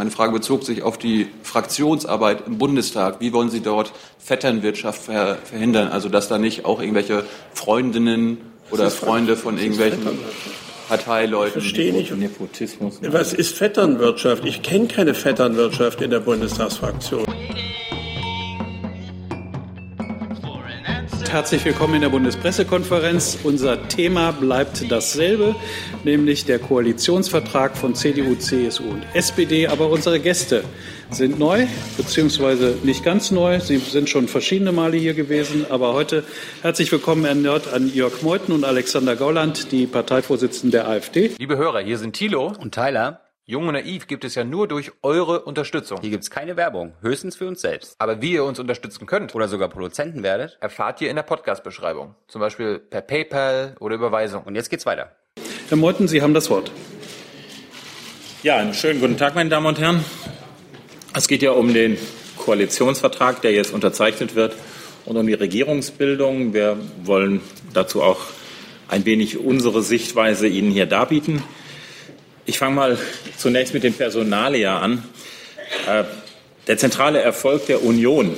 Meine Frage bezog sich auf die Fraktionsarbeit im Bundestag. Wie wollen Sie dort Vetternwirtschaft verhindern? Also dass da nicht auch irgendwelche Freundinnen oder Freunde von irgendwelchen Parteileuten. Ich verstehe nicht. Nepotismus. Was ist Vetternwirtschaft? Ich kenne keine Vetternwirtschaft in der Bundestagsfraktion. Herzlich willkommen in der Bundespressekonferenz. Unser Thema bleibt dasselbe, nämlich der Koalitionsvertrag von CDU, CSU und SPD. Aber unsere Gäste sind neu, beziehungsweise nicht ganz neu. Sie sind schon verschiedene Male hier gewesen. Aber heute herzlich willkommen erneut an Jörg Meuthen und Alexander Gauland, die Parteivorsitzenden der AfD. Liebe Hörer, hier sind Thilo und Tyler. Jung und Naiv gibt es ja nur durch eure Unterstützung. Hier gibt es keine Werbung, höchstens für uns selbst. Aber wie ihr uns unterstützen könnt oder sogar Produzenten werdet, erfahrt ihr in der Podcast-Beschreibung. Zum Beispiel per PayPal oder Überweisung. Und jetzt geht's weiter. Herr Meuthen, Sie haben das Wort. Ja, einen schönen guten Tag, meine Damen und Herren. Es geht ja um den Koalitionsvertrag, der jetzt unterzeichnet wird und um die Regierungsbildung. Wir wollen dazu auch ein wenig unsere Sichtweise Ihnen hier darbieten. Ich fange mal zunächst mit dem Personalia an. Äh, der zentrale Erfolg der Union,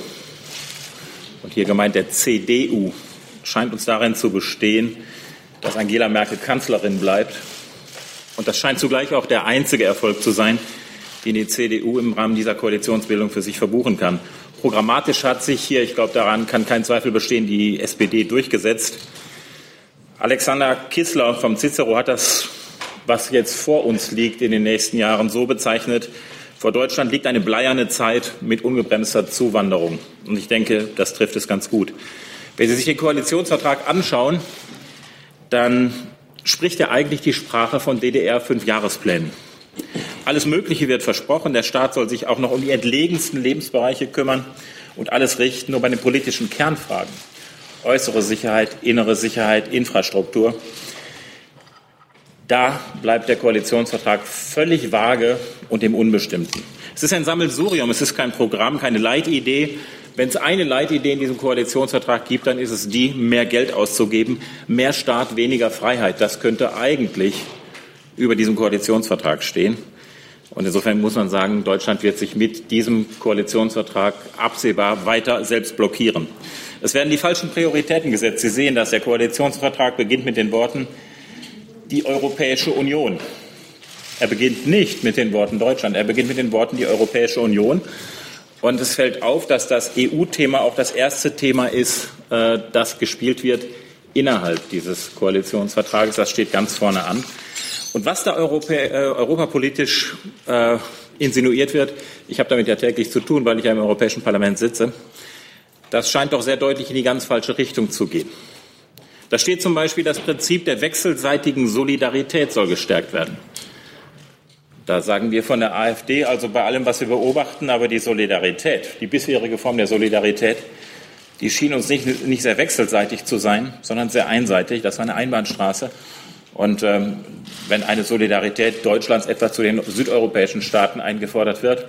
und hier gemeint der CDU, scheint uns darin zu bestehen, dass Angela Merkel Kanzlerin bleibt. Und das scheint zugleich auch der einzige Erfolg zu sein, den die CDU im Rahmen dieser Koalitionsbildung für sich verbuchen kann. Programmatisch hat sich hier, ich glaube, daran kann kein Zweifel bestehen, die SPD durchgesetzt. Alexander Kissler vom Cicero hat das was jetzt vor uns liegt in den nächsten Jahren, so bezeichnet. Vor Deutschland liegt eine bleierne Zeit mit ungebremster Zuwanderung. Und ich denke, das trifft es ganz gut. Wenn Sie sich den Koalitionsvertrag anschauen, dann spricht er eigentlich die Sprache von DDR-Fünfjahresplänen. Alles Mögliche wird versprochen. Der Staat soll sich auch noch um die entlegensten Lebensbereiche kümmern und alles richten, nur bei den politischen Kernfragen. Äußere Sicherheit, innere Sicherheit, Infrastruktur da bleibt der Koalitionsvertrag völlig vage und im Unbestimmten. Es ist ein Sammelsurium, es ist kein Programm, keine Leitidee. Wenn es eine Leitidee in diesem Koalitionsvertrag gibt, dann ist es die, mehr Geld auszugeben, mehr Staat, weniger Freiheit. Das könnte eigentlich über diesem Koalitionsvertrag stehen. Und insofern muss man sagen, Deutschland wird sich mit diesem Koalitionsvertrag absehbar weiter selbst blockieren. Es werden die falschen Prioritäten gesetzt. Sie sehen dass Der Koalitionsvertrag beginnt mit den Worten, die Europäische Union. Er beginnt nicht mit den Worten Deutschland, er beginnt mit den Worten die Europäische Union. Und es fällt auf, dass das EU-Thema auch das erste Thema ist, äh, das gespielt wird innerhalb dieses Koalitionsvertrages. Das steht ganz vorne an. Und was da Europä äh, europapolitisch äh, insinuiert wird, ich habe damit ja täglich zu tun, weil ich ja im Europäischen Parlament sitze, das scheint doch sehr deutlich in die ganz falsche Richtung zu gehen. Da steht zum Beispiel, das Prinzip der wechselseitigen Solidarität soll gestärkt werden. Da sagen wir von der AfD, also bei allem, was wir beobachten, aber die Solidarität, die bisherige Form der Solidarität, die schien uns nicht, nicht sehr wechselseitig zu sein, sondern sehr einseitig. Das war eine Einbahnstraße. Und ähm, wenn eine Solidarität Deutschlands etwa zu den südeuropäischen Staaten eingefordert wird,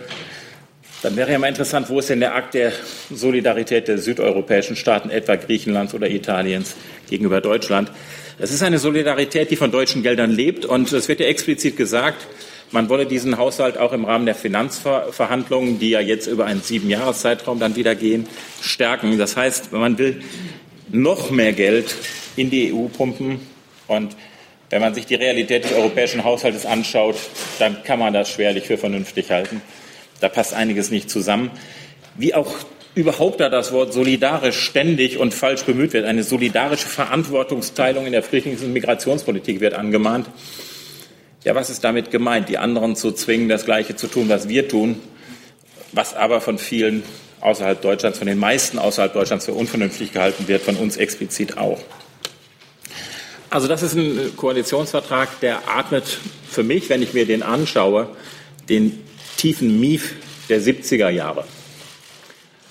dann wäre ja mal interessant, wo ist denn der Akt der Solidarität der südeuropäischen Staaten, etwa Griechenlands oder Italiens, gegenüber Deutschland? Es ist eine Solidarität, die von deutschen Geldern lebt. Und es wird ja explizit gesagt, man wolle diesen Haushalt auch im Rahmen der Finanzverhandlungen, die ja jetzt über einen Siebenjahreszeitraum dann wieder gehen, stärken. Das heißt, man will noch mehr Geld in die EU pumpen. Und wenn man sich die Realität des europäischen Haushaltes anschaut, dann kann man das schwerlich für vernünftig halten. Da passt einiges nicht zusammen. Wie auch überhaupt da das Wort solidarisch ständig und falsch bemüht wird. Eine solidarische Verantwortungsteilung in der Flüchtlings- und Migrationspolitik wird angemahnt. Ja, was ist damit gemeint? Die anderen zu zwingen, das Gleiche zu tun, was wir tun, was aber von vielen außerhalb Deutschlands, von den meisten außerhalb Deutschlands für unvernünftig gehalten wird, von uns explizit auch. Also das ist ein Koalitionsvertrag, der atmet für mich, wenn ich mir den anschaue, den tiefen Mief der 70er Jahre.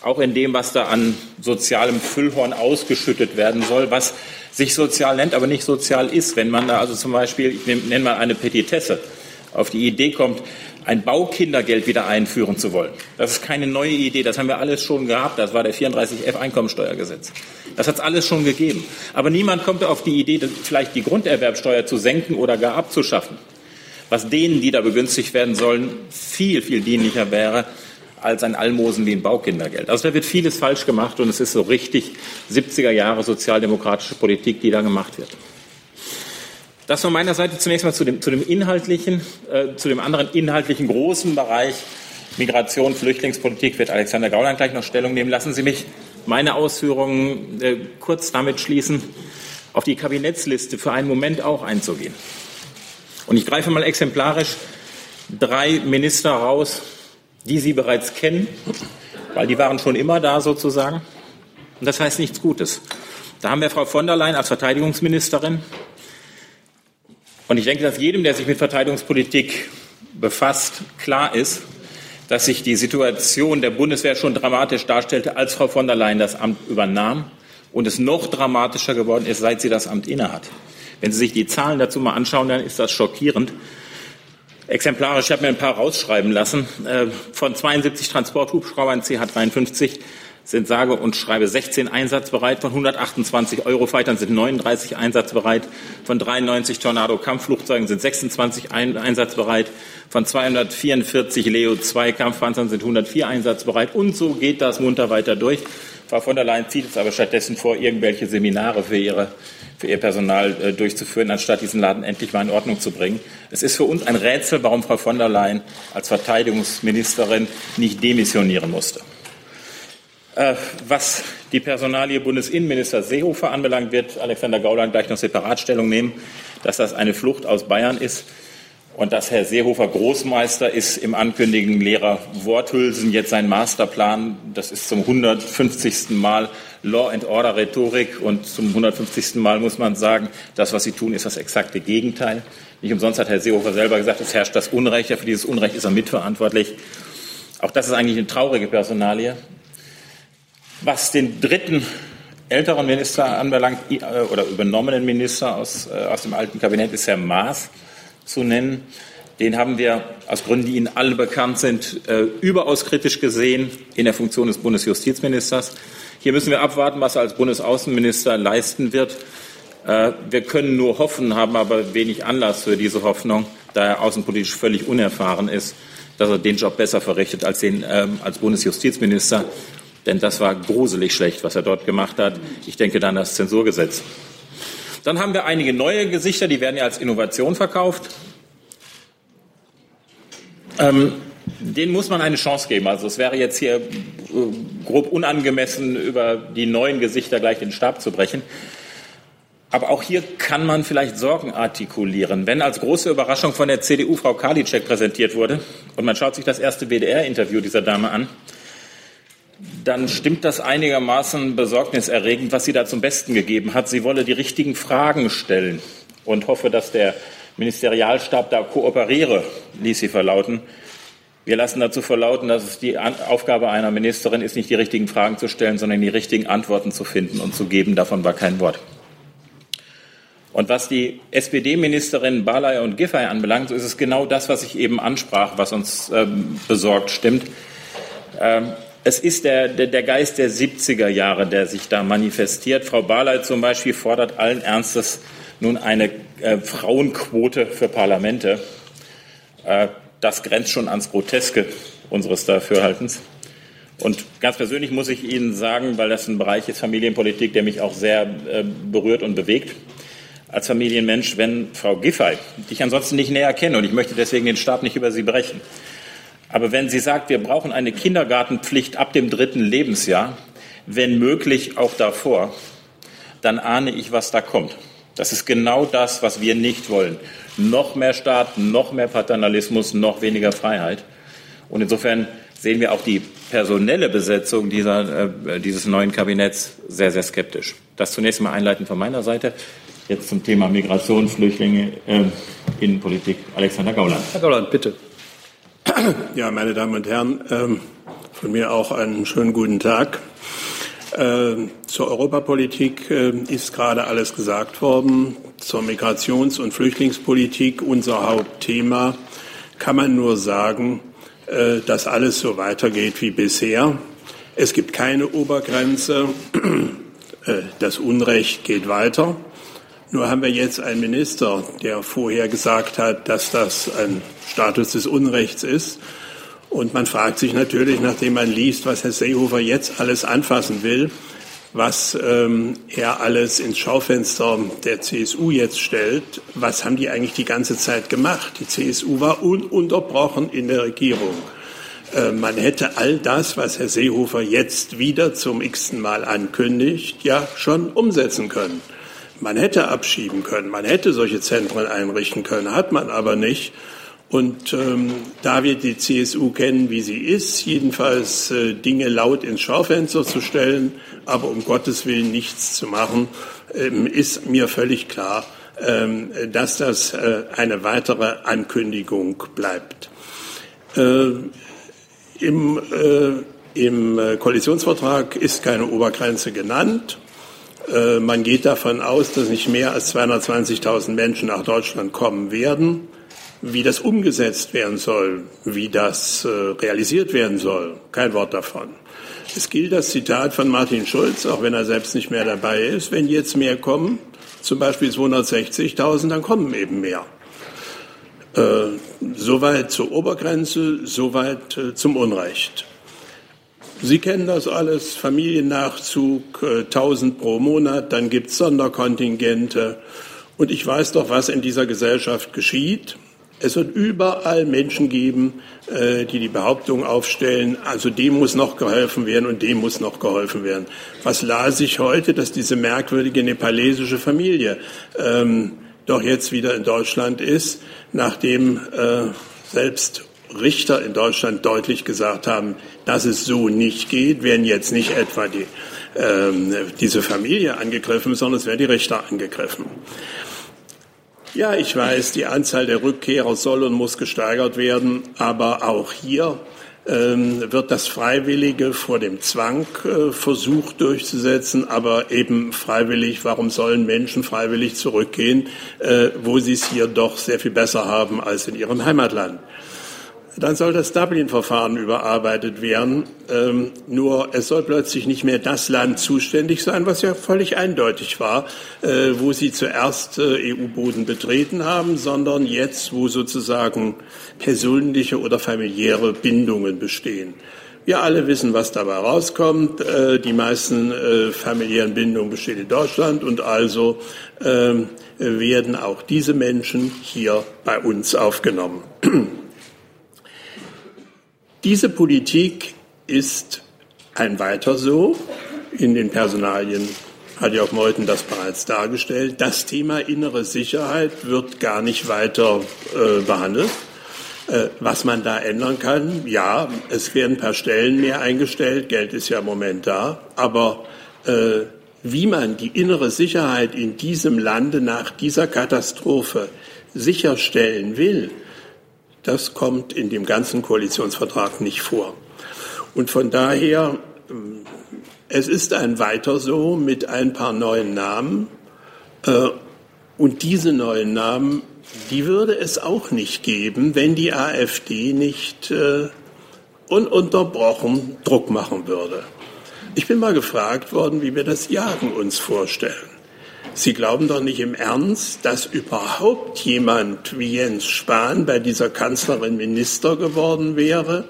Auch in dem, was da an sozialem Füllhorn ausgeschüttet werden soll, was sich sozial nennt, aber nicht sozial ist. Wenn man da also zum Beispiel, ich nenne mal eine Petitesse, auf die Idee kommt, ein Baukindergeld wieder einführen zu wollen. Das ist keine neue Idee, das haben wir alles schon gehabt. Das war der 34F Einkommensteuergesetz. Das hat es alles schon gegeben. Aber niemand kommt auf die Idee, vielleicht die Grunderwerbsteuer zu senken oder gar abzuschaffen. Was denen, die da begünstigt werden sollen, viel, viel dienlicher wäre als ein Almosen wie ein Baukindergeld. Also da wird vieles falsch gemacht und es ist so richtig 70er Jahre sozialdemokratische Politik, die da gemacht wird. Das von meiner Seite zunächst mal zu dem, zu dem inhaltlichen, äh, zu dem anderen inhaltlichen großen Bereich Migration, Flüchtlingspolitik wird Alexander Gauland gleich noch Stellung nehmen. Lassen Sie mich meine Ausführungen äh, kurz damit schließen, auf die Kabinettsliste für einen Moment auch einzugehen. Und ich greife mal exemplarisch drei Minister raus, die Sie bereits kennen, weil die waren schon immer da sozusagen. Und das heißt nichts Gutes. Da haben wir Frau von der Leyen als Verteidigungsministerin. Und ich denke, dass jedem, der sich mit Verteidigungspolitik befasst, klar ist, dass sich die Situation der Bundeswehr schon dramatisch darstellte, als Frau von der Leyen das Amt übernahm und es noch dramatischer geworden ist, seit sie das Amt innehat. Wenn Sie sich die Zahlen dazu mal anschauen, dann ist das schockierend. Exemplarisch, ich habe mir ein paar rausschreiben lassen. Äh, von 72 Transporthubschraubern CH-53 sind sage und schreibe 16 einsatzbereit, von 128 Eurofightern sind 39 einsatzbereit, von 93 Tornado-Kampfflugzeugen sind 26 einsatzbereit, von 244 Leo-2 Kampfpanzern sind 104 einsatzbereit und so geht das munter weiter durch. Frau von der Leyen zieht es aber stattdessen vor, irgendwelche Seminare für, ihre, für ihr Personal äh, durchzuführen, anstatt diesen Laden endlich mal in Ordnung zu bringen. Es ist für uns ein Rätsel, warum Frau von der Leyen als Verteidigungsministerin nicht demissionieren musste. Äh, was die Personalie Bundesinnenminister Seehofer anbelangt, wird Alexander Gauland gleich noch separat Stellung nehmen, dass das eine Flucht aus Bayern ist und dass Herr Seehofer Großmeister ist im Ankündigen leerer Worthülsen. Jetzt sein Masterplan, das ist zum 150. Mal Law and Order Rhetorik und zum 150. Mal muss man sagen, das, was Sie tun, ist das exakte Gegenteil. Nicht umsonst hat Herr Seehofer selber gesagt, es herrscht das Unrecht. Ja, für dieses Unrecht ist er mitverantwortlich. Auch das ist eigentlich eine traurige Personalie. Was den dritten älteren Minister anbelangt, äh, oder übernommenen Minister aus, äh, aus dem alten Kabinett, ist Herr Maas zu nennen. Den haben wir aus Gründen, die Ihnen alle bekannt sind, äh, überaus kritisch gesehen in der Funktion des Bundesjustizministers. Hier müssen wir abwarten, was er als Bundesaußenminister leisten wird. Wir können nur hoffen, haben aber wenig Anlass für diese Hoffnung, da er außenpolitisch völlig unerfahren ist, dass er den Job besser verrichtet als, den, ähm, als Bundesjustizminister. Denn das war gruselig schlecht, was er dort gemacht hat. Ich denke dann das Zensurgesetz. Dann haben wir einige neue Gesichter, die werden ja als Innovation verkauft. Ähm, denen muss man eine Chance geben. Also es wäre jetzt hier äh, grob unangemessen, über die neuen Gesichter gleich den Stab zu brechen. Aber auch hier kann man vielleicht Sorgen artikulieren. Wenn als große Überraschung von der CDU Frau Karliczek präsentiert wurde und man schaut sich das erste WDR-Interview dieser Dame an, dann stimmt das einigermaßen besorgniserregend, was sie da zum Besten gegeben hat. Sie wolle die richtigen Fragen stellen und hoffe, dass der Ministerialstab da kooperiere, ließ sie verlauten. Wir lassen dazu verlauten, dass es die Aufgabe einer Ministerin ist, nicht die richtigen Fragen zu stellen, sondern die richtigen Antworten zu finden und zu geben. Davon war kein Wort. Und was die SPD-Ministerin Barley und Giffey anbelangt, so ist es genau das, was ich eben ansprach, was uns ähm, besorgt stimmt. Ähm, es ist der, der, der Geist der 70er Jahre, der sich da manifestiert. Frau Barley zum Beispiel fordert allen Ernstes nun eine äh, Frauenquote für Parlamente. Äh, das grenzt schon ans Groteske unseres Dafürhaltens. Und ganz persönlich muss ich Ihnen sagen, weil das ein Bereich ist Familienpolitik, der mich auch sehr äh, berührt und bewegt, als Familienmensch, wenn Frau Giffey, die ich ansonsten nicht näher kenne und ich möchte deswegen den Stab nicht über sie brechen, aber wenn sie sagt, wir brauchen eine Kindergartenpflicht ab dem dritten Lebensjahr, wenn möglich auch davor, dann ahne ich, was da kommt. Das ist genau das, was wir nicht wollen. Noch mehr Staat, noch mehr Paternalismus, noch weniger Freiheit. Und insofern sehen wir auch die personelle Besetzung dieser, äh, dieses neuen Kabinetts sehr, sehr skeptisch. Das zunächst mal einleitend von meiner Seite. Jetzt zum Thema Migration, Flüchtlinge, äh, Innenpolitik. Alexander Gauland. Herr Gauland, bitte. Ja, meine Damen und Herren, ähm, von mir auch einen schönen guten Tag. Ähm, zur Europapolitik äh, ist gerade alles gesagt worden. Zur Migrations- und Flüchtlingspolitik, unser Hauptthema, kann man nur sagen, äh, dass alles so weitergeht wie bisher. Es gibt keine Obergrenze. Äh, das Unrecht geht weiter. Nur haben wir jetzt einen Minister, der vorher gesagt hat, dass das ein Status des Unrechts ist. Und man fragt sich natürlich, nachdem man liest, was Herr Seehofer jetzt alles anfassen will, was ähm, er alles ins Schaufenster der CSU jetzt stellt, was haben die eigentlich die ganze Zeit gemacht? Die CSU war ununterbrochen in der Regierung. Äh, man hätte all das, was Herr Seehofer jetzt wieder zum x-ten Mal ankündigt, ja schon umsetzen können. Man hätte abschieben können, man hätte solche Zentren einrichten können, hat man aber nicht. Und ähm, da wir die CSU kennen, wie sie ist, jedenfalls äh, Dinge laut ins Schaufenster zu stellen, aber um Gottes Willen nichts zu machen, ähm, ist mir völlig klar, ähm, dass das äh, eine weitere Ankündigung bleibt. Äh, Im, äh, Im äh, Koalitionsvertrag ist keine Obergrenze genannt. Äh, man geht davon aus, dass nicht mehr als 220.000 Menschen nach Deutschland kommen werden. Wie das umgesetzt werden soll, wie das äh, realisiert werden soll, kein Wort davon. Es gilt das Zitat von Martin Schulz, auch wenn er selbst nicht mehr dabei ist, wenn jetzt mehr kommen, zum Beispiel 260.000, dann kommen eben mehr. Äh, soweit zur Obergrenze, soweit äh, zum Unrecht. Sie kennen das alles, Familiennachzug, äh, 1000 pro Monat, dann gibt es Sonderkontingente. Und ich weiß doch, was in dieser Gesellschaft geschieht. Es wird überall Menschen geben, äh, die die Behauptung aufstellen, also dem muss noch geholfen werden und dem muss noch geholfen werden. Was las ich heute, dass diese merkwürdige nepalesische Familie ähm, doch jetzt wieder in Deutschland ist, nachdem äh, selbst Richter in Deutschland deutlich gesagt haben, dass es so nicht geht, werden jetzt nicht etwa die, ähm, diese Familie angegriffen, sondern es werden die Richter angegriffen. Ja, ich weiß, die Anzahl der Rückkehrer soll und muss gesteigert werden, aber auch hier ähm, wird das Freiwillige vor dem Zwang äh, versucht durchzusetzen, aber eben freiwillig. Warum sollen Menschen freiwillig zurückgehen, äh, wo sie es hier doch sehr viel besser haben als in ihrem Heimatland? Dann soll das Dublin-Verfahren überarbeitet werden. Ähm, nur es soll plötzlich nicht mehr das Land zuständig sein, was ja völlig eindeutig war, äh, wo sie zuerst äh, EU-Boden betreten haben, sondern jetzt, wo sozusagen persönliche oder familiäre Bindungen bestehen. Wir alle wissen, was dabei rauskommt. Äh, die meisten äh, familiären Bindungen bestehen in Deutschland und also äh, werden auch diese Menschen hier bei uns aufgenommen. Diese Politik ist ein weiter so. In den Personalien hat ja auch Meuthen das bereits dargestellt. Das Thema innere Sicherheit wird gar nicht weiter äh, behandelt. Äh, was man da ändern kann, ja, es werden paar Stellen mehr eingestellt, Geld ist ja im Moment da, aber äh, wie man die innere Sicherheit in diesem Lande nach dieser Katastrophe sicherstellen will, das kommt in dem ganzen Koalitionsvertrag nicht vor. Und von daher, ähm, es ist ein Weiter so mit ein paar neuen Namen. Äh, und diese neuen Namen, die würde es auch nicht geben, wenn die AfD nicht äh, ununterbrochen Druck machen würde. Ich bin mal gefragt worden, wie wir das Jagen uns vorstellen. Sie glauben doch nicht im Ernst, dass überhaupt jemand wie Jens Spahn bei dieser Kanzlerin Minister geworden wäre,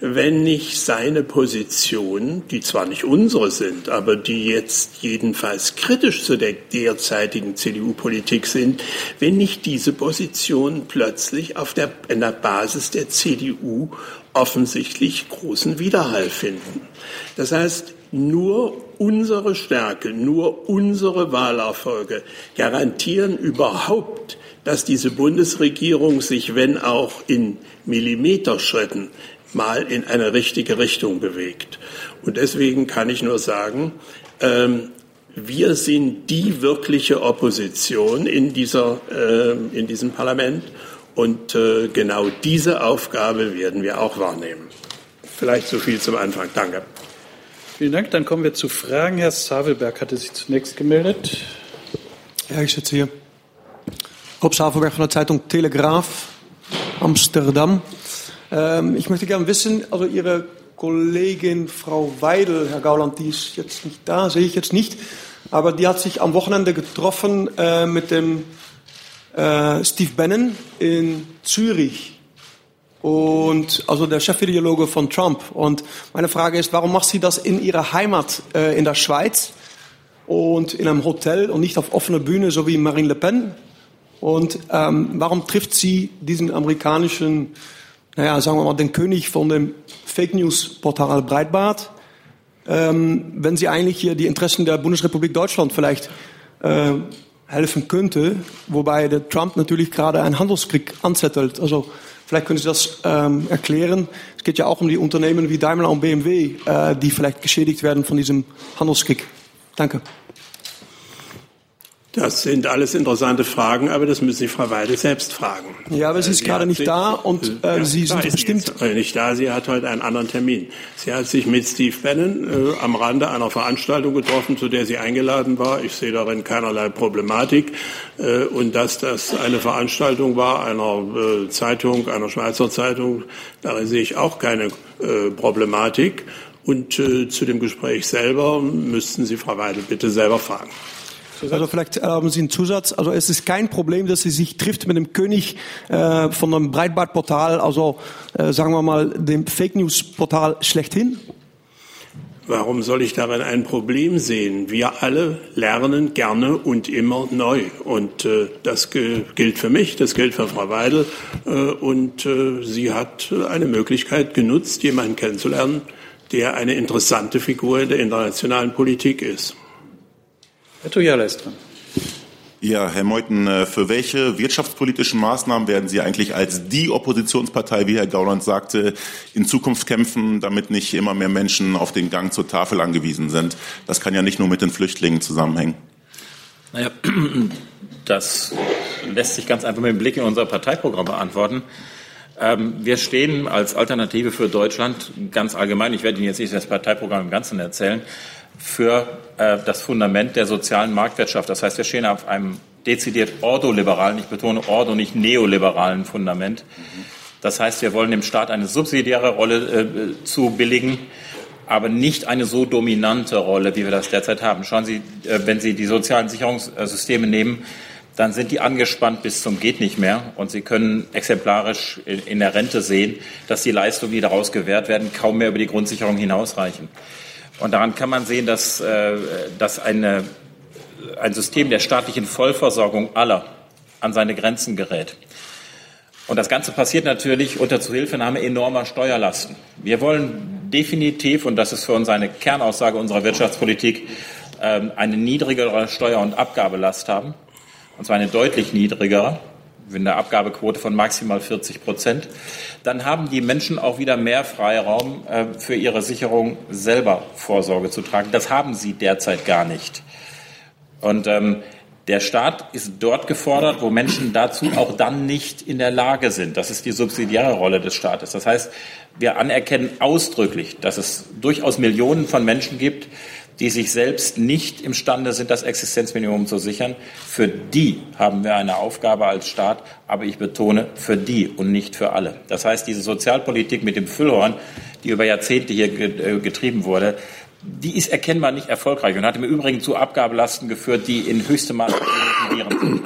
wenn nicht seine Position, die zwar nicht unsere sind, aber die jetzt jedenfalls kritisch zu der derzeitigen CDU-Politik sind, wenn nicht diese Positionen plötzlich auf der, in der Basis der CDU offensichtlich großen Widerhall finden. Das heißt, nur unsere Stärke, nur unsere Wahlerfolge garantieren überhaupt, dass diese Bundesregierung sich, wenn auch in Millimeterschritten, mal in eine richtige Richtung bewegt. Und deswegen kann ich nur sagen, ähm, wir sind die wirkliche Opposition in, dieser, äh, in diesem Parlament und äh, genau diese Aufgabe werden wir auch wahrnehmen. Vielleicht so viel zum Anfang. Danke. Vielen Dank. Dann kommen wir zu Fragen. Herr Savelberg hatte sich zunächst gemeldet. Ja, ich sitze hier. Rob Savelberg von der Zeitung Telegraaf, Amsterdam. Ähm, ich möchte gerne wissen, also Ihre Kollegin Frau Weidel, Herr Gauland, die ist jetzt nicht da, sehe ich jetzt nicht. aber die hat sich am Wochenende getroffen äh, mit dem äh, Steve Bannon in Zürich. Und also der Chefideologe von Trump. Und meine Frage ist, warum macht sie das in ihrer Heimat äh, in der Schweiz und in einem Hotel und nicht auf offener Bühne, so wie Marine Le Pen? Und ähm, warum trifft sie diesen amerikanischen, naja, sagen wir mal, den König von dem Fake News Portal Breitbart, ähm, wenn sie eigentlich hier die Interessen der Bundesrepublik Deutschland vielleicht äh, helfen könnte, wobei der Trump natürlich gerade einen Handelskrieg anzettelt. Also vielleicht können Sie das ähm, erklären. Es geht ja auch um die Unternehmen wie Daimler und BMW, äh, die vielleicht geschädigt werden von diesem Handelskrieg. Danke. Das sind alles interessante Fragen, aber das müssen Sie Frau Weide selbst fragen. Ja, aber sie ist Sie gerade nicht sich- da und äh, Ja, Sie sind bestimmt. heute nicht da. Sie hat heute einen anderen Termin. Sie hat sich mit Steve Bannon äh, am Rande einer Veranstaltung getroffen, zu der sie eingeladen war. Ich sehe darin keinerlei Problematik. Äh, und dass das eine Veranstaltung war einer äh, Zeitung, einer Schweizer Zeitung, darin sehe ich auch keine äh, Problematik. Und äh, zu dem Gespräch selber müssten Sie Frau Weidel bitte selber fragen. Also vielleicht erlauben Sie einen Zusatz. Also es ist kein Problem, dass sie sich trifft mit dem König äh, von einem Breitbandportal, also äh, sagen wir mal dem Fake News Portal schlechthin. Warum soll ich darin ein Problem sehen? Wir alle lernen gerne und immer neu. Und äh, das gilt für mich, das gilt für Frau Weidel. Äh, und äh, sie hat eine Möglichkeit genutzt, jemanden kennenzulernen, der eine interessante Figur in der internationalen Politik ist. Herr Tujala ist dran. Ja, Herr Meuthen, äh, für welche wirtschaftspolitischen Maßnahmen werden Sie eigentlich als die Oppositionspartei, wie Herr Gauland sagte, in Zukunft kämpfen, damit nicht immer mehr Menschen auf den Gang zur Tafel angewiesen sind? Das kann ja nicht nur mit den Flüchtlingen zusammenhängen. Naja, das lässt sich ganz einfach mit dem Blick in unser Parteiprogramm beantworten. Ähm, wir stehen als Alternative für Deutschland ganz allgemein, ich werde Ihnen jetzt nicht das Parteiprogramm im Ganzen erzählen, für äh, das Fundament der sozialen Marktwirtschaft. Das heißt, wir stehen auf einem dezidiert ordoliberalen, ich betone ordo, nicht neoliberalen Fundament. Das heißt, wir wollen dem Staat eine subsidiäre Rolle äh, zubilligen, aber nicht eine so dominante Rolle, wie wir das derzeit haben. Schauen Sie, äh, wenn Sie die sozialen Sicherungssysteme nehmen, dann sind die angespannt bis zum geht nicht mehr und Sie können exemplarisch in, in der Rente sehen, dass die Leistungen, die daraus gewährt werden, kaum mehr über die Grundsicherung hinausreichen. Und daran kann man sehen, dass, äh, dass eine, ein System der staatlichen Vollversorgung aller an seine Grenzen gerät. Und das Ganze passiert natürlich unter Zuhilfenahme enormer Steuerlasten. Wir wollen definitiv, und das ist für uns eine Kernaussage unserer Wirtschaftspolitik, ähm, eine niedrigere Steuer- und Abgabelast haben. Und zwar eine deutlich niedrigere, mit einer Abgabequote von maximal 40 Prozent. Dann haben die Menschen auch wieder mehr Freiraum äh, für ihre Sicherung selber Vorsorge zu tragen. Das haben sie derzeit gar nicht. Und ähm, der Staat ist dort gefordert, wo Menschen dazu auch dann nicht in der Lage sind. Das ist die subsidiäre Rolle des Staates. Das heißt, wir anerkennen ausdrücklich, dass es durchaus Millionen von Menschen gibt, die sich selbst nicht imstande sind, das Existenzminimum zu sichern. Für die haben wir eine Aufgabe als Staat, aber ich betone für die und nicht für alle. Das heißt, diese Sozialpolitik mit dem Füllhorn, die über Jahrzehnte hier äh, getrieben wurde, die ist erkennbar nicht erfolgreich und hat im Übrigen zu Abgabelasten geführt, die in höchstem Maße motivierend sind.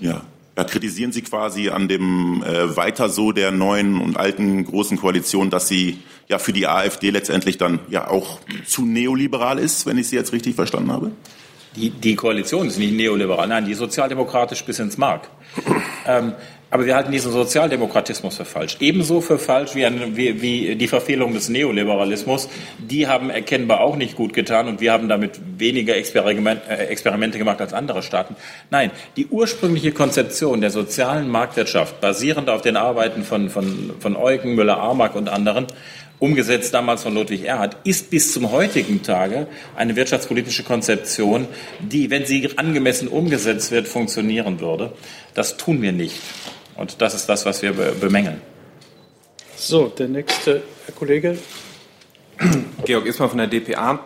Ja. Da kritisieren Sie quasi an dem äh, Weiter so der neuen und alten großen Koalition, dass sie ja für die AfD letztendlich dann ja auch zu neoliberal ist, wenn ich Sie jetzt richtig verstanden habe. Die, die Koalition ist nicht neoliberal, nein, die ist sozialdemokratisch bis ins Mark. Ähm, aber wir halten diesen Sozialdemokratismus für falsch. Ebenso für falsch wie, ein, wie, wie die Verfehlung des Neoliberalismus. Die haben erkennbar auch nicht gut getan und wir haben damit weniger Experiment, äh, Experimente gemacht als andere Staaten. Nein, die ursprüngliche Konzeption der sozialen Marktwirtschaft, basierend auf den Arbeiten von, von, von Eugen, Müller-Armack und anderen, umgesetzt damals von Ludwig Erhard, ist bis zum heutigen Tage eine wirtschaftspolitische Konzeption, die, wenn sie angemessen umgesetzt wird, funktionieren würde. Das tun wir nicht. Und das ist das, was wir be- bemängeln. So, der nächste Herr Kollege. Georg Ismar von der DPA.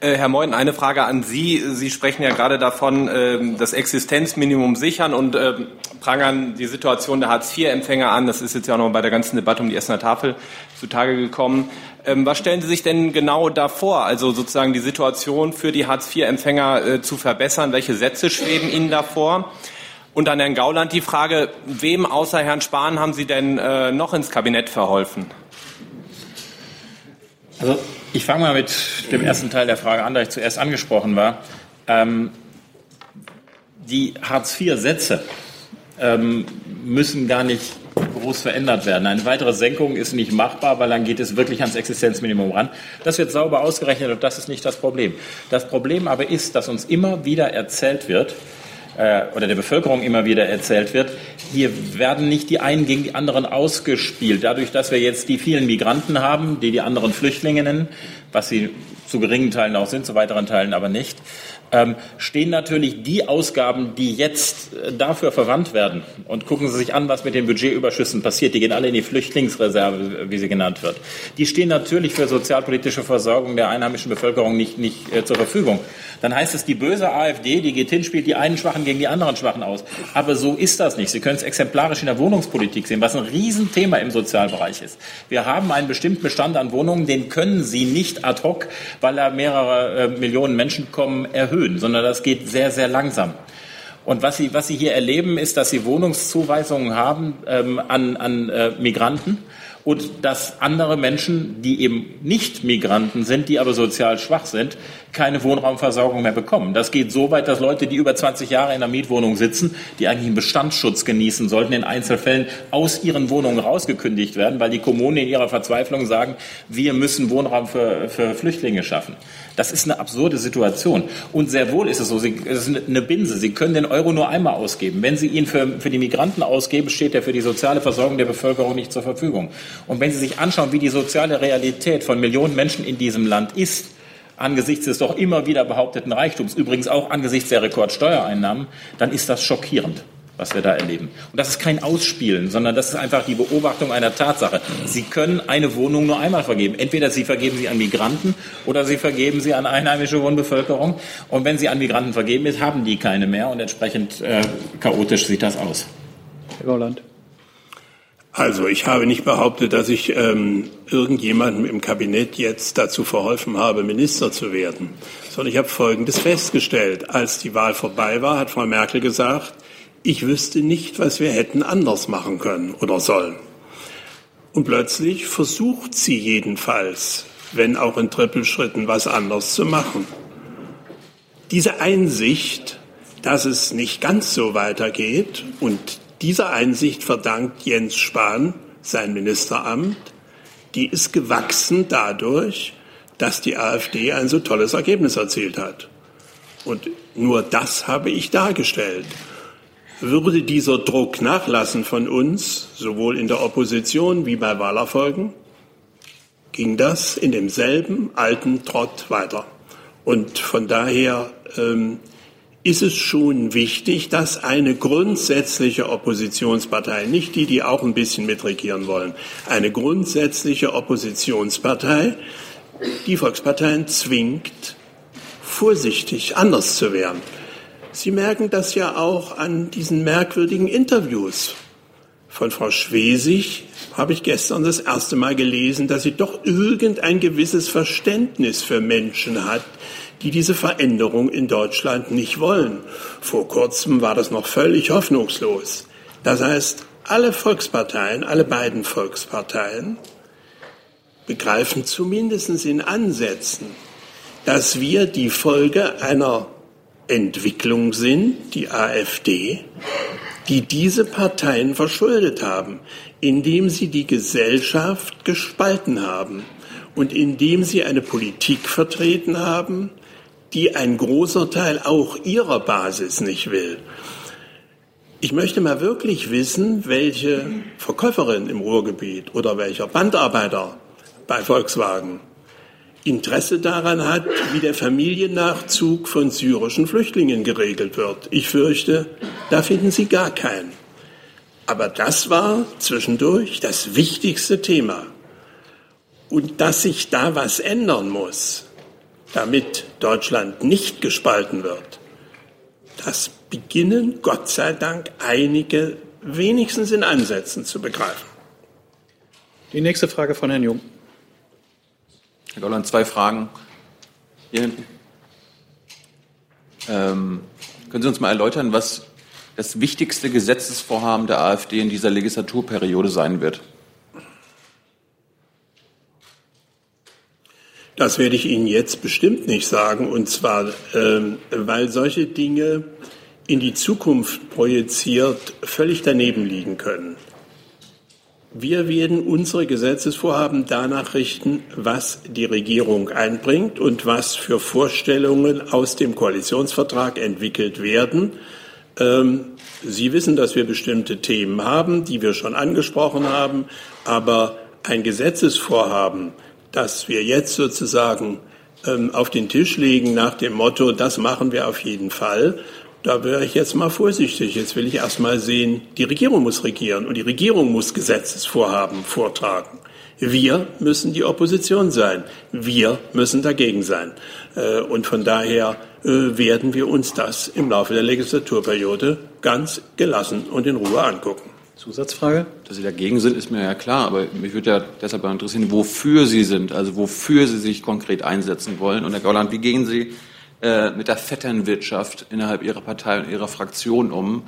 Äh, Herr Meuthen, eine Frage an Sie. Sie sprechen ja gerade davon, ähm, das Existenzminimum sichern und ähm, prangern die Situation der Hartz-IV-Empfänger an. Das ist jetzt ja auch noch bei der ganzen Debatte um die Essener Tafel zutage gekommen. Ähm, was stellen Sie sich denn genau davor, also sozusagen die Situation für die Hartz-IV-Empfänger äh, zu verbessern? Welche Sätze schweben Ihnen davor? Und an Herrn Gauland die Frage, wem außer Herrn Spahn haben Sie denn äh, noch ins Kabinett verholfen? Also ich fange mal mit dem ersten Teil der Frage an, da ich zuerst angesprochen war. Ähm, die Hartz-IV-Sätze ähm, müssen gar nicht groß verändert werden. Eine weitere Senkung ist nicht machbar, weil dann geht es wirklich ans Existenzminimum ran. Das wird sauber ausgerechnet und das ist nicht das Problem. Das Problem aber ist, dass uns immer wieder erzählt wird, äh, oder der Bevölkerung immer wieder erzählt wird, hier werden nicht die einen gegen die anderen ausgespielt. Dadurch, dass wir jetzt die vielen Migranten haben, die die anderen Flüchtlinge nennen, was sie zu geringen Teilen auch sind, zu weiteren Teilen aber nicht, ähm, stehen natürlich die Ausgaben, die jetzt äh, dafür verwandt werden. Und gucken Sie sich an, was mit den Budgetüberschüssen passiert. Die gehen alle in die Flüchtlingsreserve, wie sie genannt wird. Die stehen natürlich für sozialpolitische Versorgung der einheimischen Bevölkerung nicht, nicht äh, zur Verfügung. Dann heißt es, die böse AfD, die geht hin, spielt die einen Schwachen gegen die anderen Schwachen aus. Aber so ist das nicht. Sie können es exemplarisch in der Wohnungspolitik sehen, was ein Riesenthema im Sozialbereich ist. Wir haben einen bestimmten Bestand an Wohnungen, den können Sie nicht ad hoc, weil da mehrere äh, Millionen Menschen kommen, erhöhen erhöhen, sondern das geht sehr, sehr langsam. Und was Sie, was Sie hier erleben, ist, dass Sie Wohnungszuweisungen haben ähm, an, an äh, Migranten und dass andere Menschen, die eben nicht Migranten sind, die aber sozial schwach sind, keine Wohnraumversorgung mehr bekommen. Das geht so weit, dass Leute, die über 20 Jahre in einer Mietwohnung sitzen, die eigentlich einen Bestandsschutz genießen sollten, in Einzelfällen aus ihren Wohnungen rausgekündigt werden, weil die Kommunen in ihrer Verzweiflung sagen, wir müssen Wohnraum für, für Flüchtlinge schaffen. Das ist eine absurde Situation. Und sehr wohl ist es so, Sie, es ist eine Binse. Sie können den Euro nur einmal ausgeben. Wenn Sie ihn für, für die Migranten ausgeben, steht er für die soziale Versorgung der Bevölkerung nicht zur Verfügung. Und wenn Sie sich anschauen, wie die soziale Realität von Millionen Menschen in diesem Land ist, angesichts des doch immer wieder behaupteten Reichtums, übrigens auch angesichts der Rekordsteuereinnahmen, dann ist das schockierend was wir da erleben. Und das ist kein Ausspielen, sondern das ist einfach die Beobachtung einer Tatsache. Sie können eine Wohnung nur einmal vergeben. Entweder Sie vergeben sie an Migranten oder Sie vergeben sie an einheimische Wohnbevölkerung. Und wenn Sie an Migranten vergeben ist, haben die keine mehr und entsprechend äh, chaotisch sieht das aus. Herr Gauland. Also ich habe nicht behauptet, dass ich ähm, irgendjemandem im Kabinett jetzt dazu verholfen habe, Minister zu werden, sondern ich habe Folgendes festgestellt. Als die Wahl vorbei war, hat Frau Merkel gesagt, ich wüsste nicht, was wir hätten anders machen können oder sollen. Und plötzlich versucht sie jedenfalls, wenn auch in Trippelschritten, was anders zu machen. Diese Einsicht, dass es nicht ganz so weitergeht und dieser Einsicht verdankt Jens Spahn sein Ministeramt. Die ist gewachsen dadurch, dass die AfD ein so tolles Ergebnis erzielt hat. Und nur das habe ich dargestellt. Würde dieser Druck nachlassen von uns, sowohl in der Opposition wie bei Wahlerfolgen, ging das in demselben alten Trott weiter. Und von daher ähm, ist es schon wichtig, dass eine grundsätzliche Oppositionspartei, nicht die, die auch ein bisschen mitregieren wollen, eine grundsätzliche Oppositionspartei die Volksparteien zwingt, vorsichtig anders zu werden. Sie merken das ja auch an diesen merkwürdigen Interviews. Von Frau Schwesig habe ich gestern das erste Mal gelesen, dass sie doch irgendein gewisses Verständnis für Menschen hat, die diese Veränderung in Deutschland nicht wollen. Vor kurzem war das noch völlig hoffnungslos. Das heißt, alle Volksparteien, alle beiden Volksparteien begreifen zumindest in Ansätzen, dass wir die Folge einer Entwicklung sind, die AfD, die diese Parteien verschuldet haben, indem sie die Gesellschaft gespalten haben und indem sie eine Politik vertreten haben, die ein großer Teil auch ihrer Basis nicht will. Ich möchte mal wirklich wissen, welche Verkäuferin im Ruhrgebiet oder welcher Bandarbeiter bei Volkswagen Interesse daran hat, wie der Familiennachzug von syrischen Flüchtlingen geregelt wird. Ich fürchte, da finden Sie gar keinen. Aber das war zwischendurch das wichtigste Thema. Und dass sich da was ändern muss, damit Deutschland nicht gespalten wird, das beginnen Gott sei Dank einige wenigstens in Ansätzen zu begreifen. Die nächste Frage von Herrn Jung. Herr Golland, zwei Fragen. Hier hinten. Ähm, können Sie uns mal erläutern, was das wichtigste Gesetzesvorhaben der AfD in dieser Legislaturperiode sein wird? Das werde ich Ihnen jetzt bestimmt nicht sagen, und zwar, ähm, weil solche Dinge in die Zukunft projiziert völlig daneben liegen können. Wir werden unsere Gesetzesvorhaben danach richten, was die Regierung einbringt und was für Vorstellungen aus dem Koalitionsvertrag entwickelt werden. Ähm, Sie wissen, dass wir bestimmte Themen haben, die wir schon angesprochen haben, aber ein Gesetzesvorhaben, das wir jetzt sozusagen ähm, auf den Tisch legen nach dem Motto, das machen wir auf jeden Fall, da wäre ich jetzt mal vorsichtig. Jetzt will ich erst mal sehen, die Regierung muss regieren und die Regierung muss Gesetzesvorhaben vortragen. Wir müssen die Opposition sein. Wir müssen dagegen sein. Äh, und von daher äh, werden wir uns das im Laufe der Legislaturperiode ganz gelassen und in Ruhe angucken. Zusatzfrage? Dass Sie dagegen sind, ist mir ja klar, aber mich würde ja deshalb interessieren, wofür Sie sind, also wofür Sie sich konkret einsetzen wollen. Und Herr Gauland, wie gehen Sie äh, mit der Vetternwirtschaft innerhalb Ihrer Partei und Ihrer Fraktion um?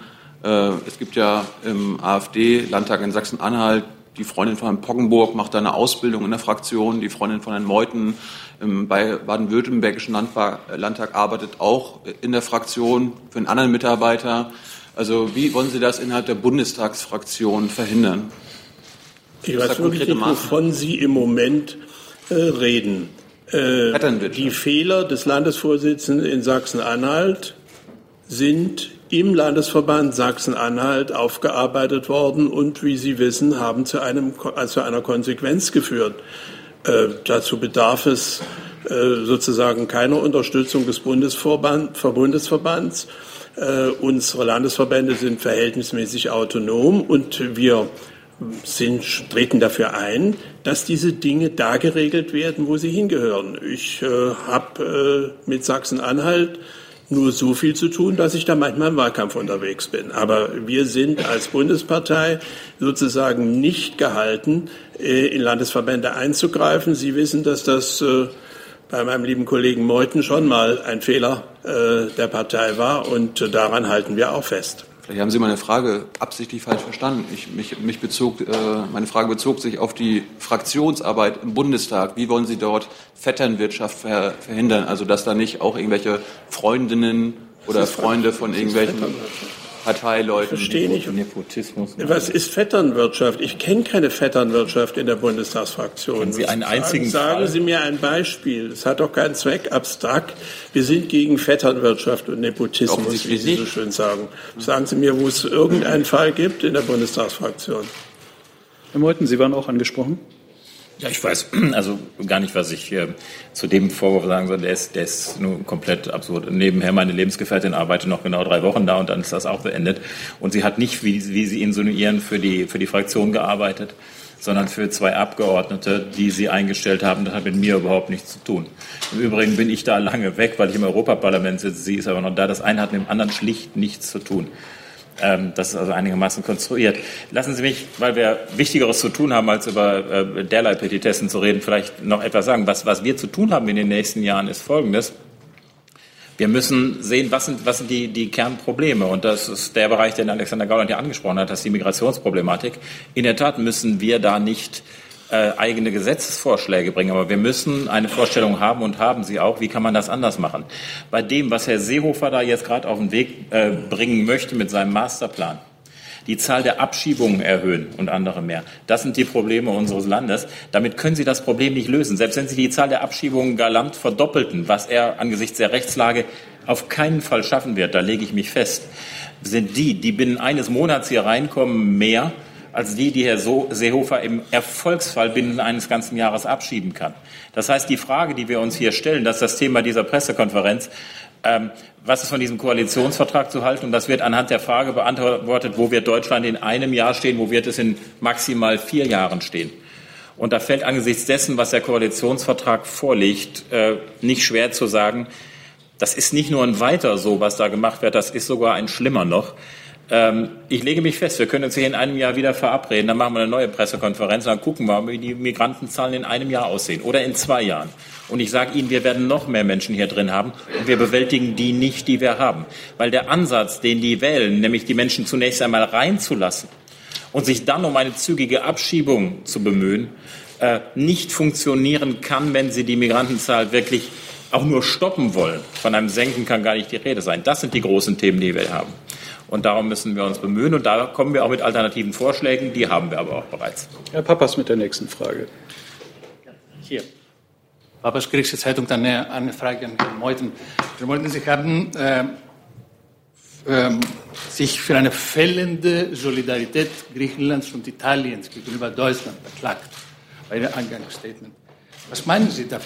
Äh, es gibt ja im AfD-Landtag in Sachsen-Anhalt die Freundin von Herrn Poggenburg macht eine Ausbildung in der Fraktion, die Freundin von Herrn Meuthen im baden-württembergischen Landtag arbeitet auch in der Fraktion für einen anderen Mitarbeiter. Also wie wollen Sie das innerhalb der Bundestagsfraktion verhindern? Ich weiß wirklich nicht, wovon Sie im Moment äh, reden. Äh, die Fehler des Landesvorsitzenden in Sachsen-Anhalt sind im Landesverband Sachsen-Anhalt aufgearbeitet worden und, wie Sie wissen, haben zu, einem, zu einer Konsequenz geführt. Äh, dazu bedarf es äh, sozusagen keiner Unterstützung des Bundesverbands. Äh, unsere Landesverbände sind verhältnismäßig autonom und wir sind, treten dafür ein, dass diese Dinge da geregelt werden, wo sie hingehören. Ich äh, habe äh, mit Sachsen-Anhalt nur so viel zu tun, dass ich da manchmal im Wahlkampf unterwegs bin. Aber wir sind als Bundespartei sozusagen nicht gehalten, äh, in Landesverbände einzugreifen. Sie wissen, dass das äh, bei meinem lieben Kollegen Meuthen schon mal ein Fehler äh, der Partei war und daran halten wir auch fest. Vielleicht haben Sie meine Frage absichtlich falsch verstanden. Ich, mich, mich bezog, äh, meine Frage bezog sich auf die Fraktionsarbeit im Bundestag. Wie wollen Sie dort Vetternwirtschaft ver, verhindern? Also dass da nicht auch irgendwelche Freundinnen oder Freunde von irgendwelchen Parteileuten. Verstehe nicht. Nepotismus. Was ist Vetternwirtschaft? Ich kenne keine Vetternwirtschaft in der Bundestagsfraktion. Sie einen einzigen sagen, sagen Sie mir ein Beispiel. Es hat doch keinen Zweck, abstrakt. Wir sind gegen Vetternwirtschaft und Nepotismus, wie Sie so schön sagen. Sagen Sie mir, wo es irgendeinen Fall gibt in der Bundestagsfraktion. Herr Meuthen, Sie waren auch angesprochen. Ja, ich weiß also gar nicht, was ich äh, zu dem Vorwurf sagen soll. Der ist, der ist nur komplett absurd. Nebenher meine Lebensgefährtin arbeitet noch genau drei Wochen da und dann ist das auch beendet. Und sie hat nicht, wie, wie Sie insinuieren, für die, für die Fraktion gearbeitet, sondern für zwei Abgeordnete, die sie eingestellt haben. Das hat mit mir überhaupt nichts zu tun. Im Übrigen bin ich da lange weg, weil ich im Europaparlament sitze. Sie ist aber noch da. Das eine hat mit dem anderen schlicht nichts zu tun. Ähm, das ist also einigermaßen konstruiert. Lassen Sie mich, weil wir Wichtigeres zu tun haben, als über äh, derlei Petitessen zu reden, vielleicht noch etwas sagen. Was, was wir zu tun haben in den nächsten Jahren ist Folgendes. Wir müssen sehen, was sind, was sind die, die Kernprobleme. Und das ist der Bereich, den Alexander Gauland ja angesprochen hat, das ist die Migrationsproblematik. In der Tat müssen wir da nicht äh, eigene Gesetzesvorschläge bringen. Aber wir müssen eine Vorstellung haben und haben sie auch, wie kann man das anders machen. Bei dem, was Herr Seehofer da jetzt gerade auf den Weg äh, bringen möchte mit seinem Masterplan, die Zahl der Abschiebungen erhöhen und andere mehr. Das sind die Probleme unseres Landes. Damit können Sie das Problem nicht lösen. Selbst wenn Sie die Zahl der Abschiebungen galant verdoppelten, was er angesichts der Rechtslage auf keinen Fall schaffen wird, da lege ich mich fest, sind die, die binnen eines Monats hier reinkommen, mehr als die, die Herr Seehofer im Erfolgsfall binnen eines ganzen Jahres abschieben kann. Das heißt, die Frage, die wir uns hier stellen, das ist das Thema dieser Pressekonferenz, ähm, was ist von diesem Koalitionsvertrag zu halten? Und das wird anhand der Frage beantwortet, wo wird Deutschland in einem Jahr stehen, wo wird es in maximal vier Jahren stehen. Und da fällt angesichts dessen, was der Koalitionsvertrag vorlegt, äh, nicht schwer zu sagen, das ist nicht nur ein Weiter so, was da gemacht wird, das ist sogar ein Schlimmer noch. Ähm, ich lege mich fest, wir können uns hier in einem Jahr wieder verabreden, dann machen wir eine neue Pressekonferenz, dann gucken wir, wie die Migrantenzahlen in einem Jahr aussehen oder in zwei Jahren. Und ich sage Ihnen, wir werden noch mehr Menschen hier drin haben und wir bewältigen die nicht, die wir haben. Weil der Ansatz, den die wählen, nämlich die Menschen zunächst einmal reinzulassen und sich dann um eine zügige Abschiebung zu bemühen, äh, nicht funktionieren kann, wenn sie die Migrantenzahl wirklich auch nur stoppen wollen. Von einem Senken kann gar nicht die Rede sein. Das sind die großen Themen, die wir haben. Und darum müssen wir uns bemühen. Und da kommen wir auch mit alternativen Vorschlägen. Die haben wir aber auch bereits. Herr Papas mit der nächsten Frage. Hier. Papas Griechische Zeitung, dann eine, eine Frage an Herrn Meuthen. Herr Meuthen, Sie haben äh, äh, sich für eine fällende Solidarität Griechenlands und Italiens gegenüber Deutschland beklagt bei Ihrem Eingangsstatement. Was meinen Sie äh,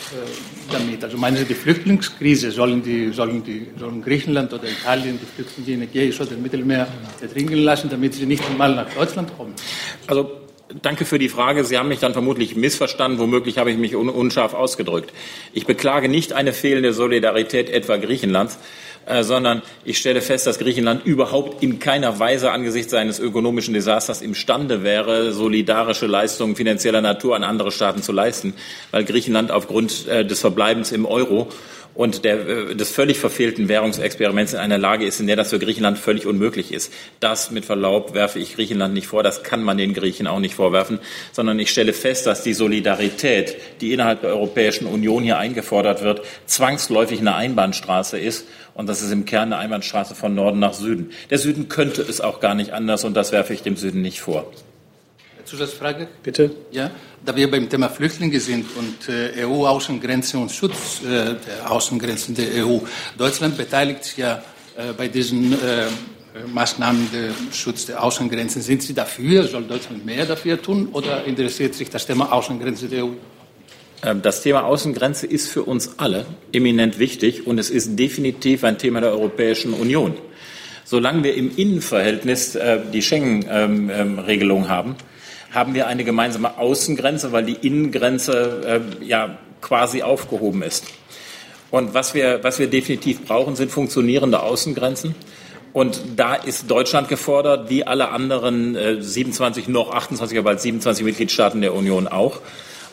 damit? Also meinen Sie, die Flüchtlingskrise sollen, die, sollen, die, sollen Griechenland oder Italien die Flüchtlinge in Ägäis oder im Mittelmeer ertrinken lassen, damit sie nicht einmal nach Deutschland kommen? Also Danke für die Frage. Sie haben mich dann vermutlich missverstanden. Womöglich habe ich mich un unscharf ausgedrückt. Ich beklage nicht eine fehlende Solidarität etwa Griechenlands, äh, sondern ich stelle fest, dass Griechenland überhaupt in keiner Weise angesichts seines ökonomischen Desasters imstande wäre, solidarische Leistungen finanzieller Natur an andere Staaten zu leisten, weil Griechenland aufgrund äh, des Verbleibens im Euro und der, äh, des völlig verfehlten Währungsexperiments in einer Lage ist, in der das für Griechenland völlig unmöglich ist. Das mit Verlaub werfe ich Griechenland nicht vor, das kann man den Griechen auch nicht vorwerfen, sondern ich stelle fest, dass die Solidarität, die innerhalb der Europäischen Union hier eingefordert wird, zwangsläufig eine Einbahnstraße ist und das ist im Kern eine Einbahnstraße von Norden nach Süden. Der Süden könnte es auch gar nicht anders und das werfe ich dem Süden nicht vor. Zusatzfrage? Bitte. Ja, da wir beim Thema Flüchtlinge sind und äh, EU-Außengrenze und Schutz äh, der Außengrenzen der EU. Deutschland beteiligt sich ja äh, bei diesen äh, Maßnahmen der Schutz der Außengrenzen. Sind Sie dafür? Soll Deutschland mehr dafür tun oder interessiert sich das Thema Außengrenze der EU? Ähm, das Thema Außengrenze ist für uns alle eminent wichtig und es ist definitiv ein Thema der Europäischen Union. Solange wir im Innenverhältnis äh, die Schengen-Regelung haben, haben wir eine gemeinsame Außengrenze, weil die Innengrenze äh, ja quasi aufgehoben ist. Und was wir, was wir definitiv brauchen, sind funktionierende Außengrenzen. Und da ist Deutschland gefordert, wie alle anderen äh, 27, noch 28, aber bald 27 Mitgliedstaaten der Union auch.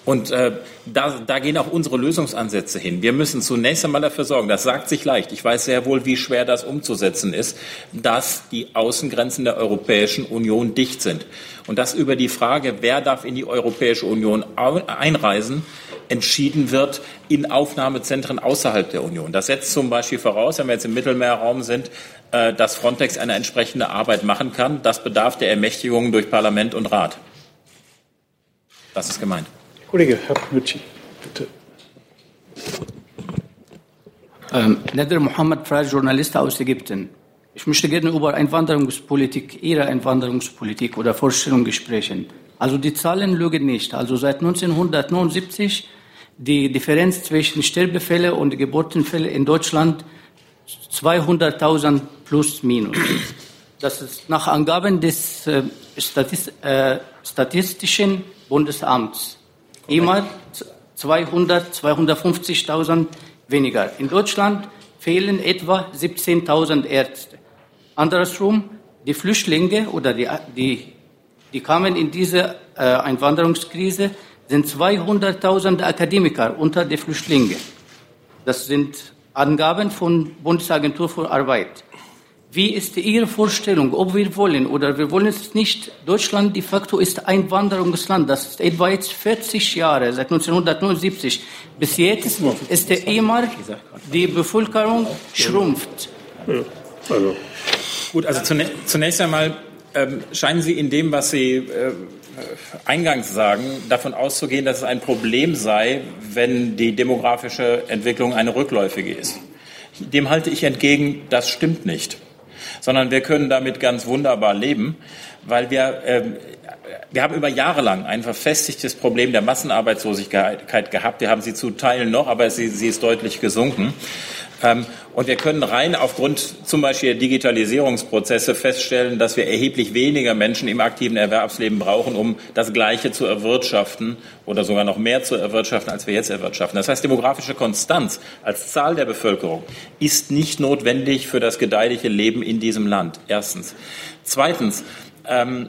Und äh, da, da gehen auch unsere Lösungsansätze hin. Wir müssen zunächst einmal dafür sorgen, das sagt sich leicht, ich weiß sehr wohl, wie schwer das umzusetzen ist, dass die Außengrenzen der Europäischen Union dicht sind. Und dass über die Frage, wer darf in die Europäische Union einreisen, entschieden wird in Aufnahmezentren außerhalb der Union. Das setzt zum Beispiel voraus, wenn wir jetzt im Mittelmeerraum sind, äh, dass Frontex eine entsprechende Arbeit machen kann. Das bedarf der Ermächtigung durch Parlament und Rat. Das ist gemeint. Kollege Herr Mütschi, bitte. Ähm, Nader Mohammed, freier Journalist aus Ägypten. Ich möchte gerne über Einwanderungspolitik, Ihre Einwanderungspolitik oder Vorstellung sprechen. Also die Zahlen lügen nicht. Also seit 1979 die Differenz zwischen Sterbefälle und Geburtenfälle in Deutschland 200.000 plus minus. Das ist nach Angaben des äh, Statist, äh, Statistischen Bundesamts immer 200, 250.000 weniger. In Deutschland fehlen etwa 17.000 Ärzte. Andersrum, die Flüchtlinge oder die, die, die kamen in diese äh, Einwanderungskrise, sind 200.000 Akademiker unter den Flüchtlingen. Das sind Angaben von Bundesagentur für Arbeit. Wie ist Ihre Vorstellung, ob wir wollen oder wir wollen es nicht? Deutschland de facto ist ein Wanderungsland. Das ist etwa jetzt 40 Jahre, seit 1979 bis jetzt ist der immer die Bevölkerung schrumpft. Also. Gut, also zunächst einmal ähm, scheinen Sie in dem, was Sie äh, eingangs sagen, davon auszugehen, dass es ein Problem sei, wenn die demografische Entwicklung eine rückläufige ist. Dem halte ich entgegen, das stimmt nicht sondern wir können damit ganz wunderbar leben, weil wir, ähm, wir haben über Jahre lang ein verfestigtes Problem der Massenarbeitslosigkeit gehabt. Wir haben sie zu Teilen noch, aber sie, sie ist deutlich gesunken. Ähm, und wir können rein aufgrund zum Beispiel der Digitalisierungsprozesse feststellen, dass wir erheblich weniger Menschen im aktiven Erwerbsleben brauchen, um das Gleiche zu erwirtschaften oder sogar noch mehr zu erwirtschaften, als wir jetzt erwirtschaften. Das heißt, demografische Konstanz als Zahl der Bevölkerung ist nicht notwendig für das gedeihliche Leben in diesem Land. Erstens. Zweitens. Ähm,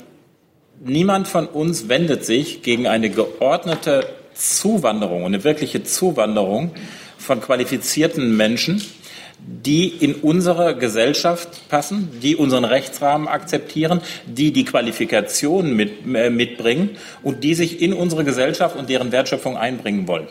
niemand von uns wendet sich gegen eine geordnete Zuwanderung, eine wirkliche Zuwanderung von qualifizierten Menschen, die in unsere Gesellschaft passen, die unseren Rechtsrahmen akzeptieren, die die Qualifikationen mit, äh, mitbringen und die sich in unsere Gesellschaft und deren Wertschöpfung einbringen wollen.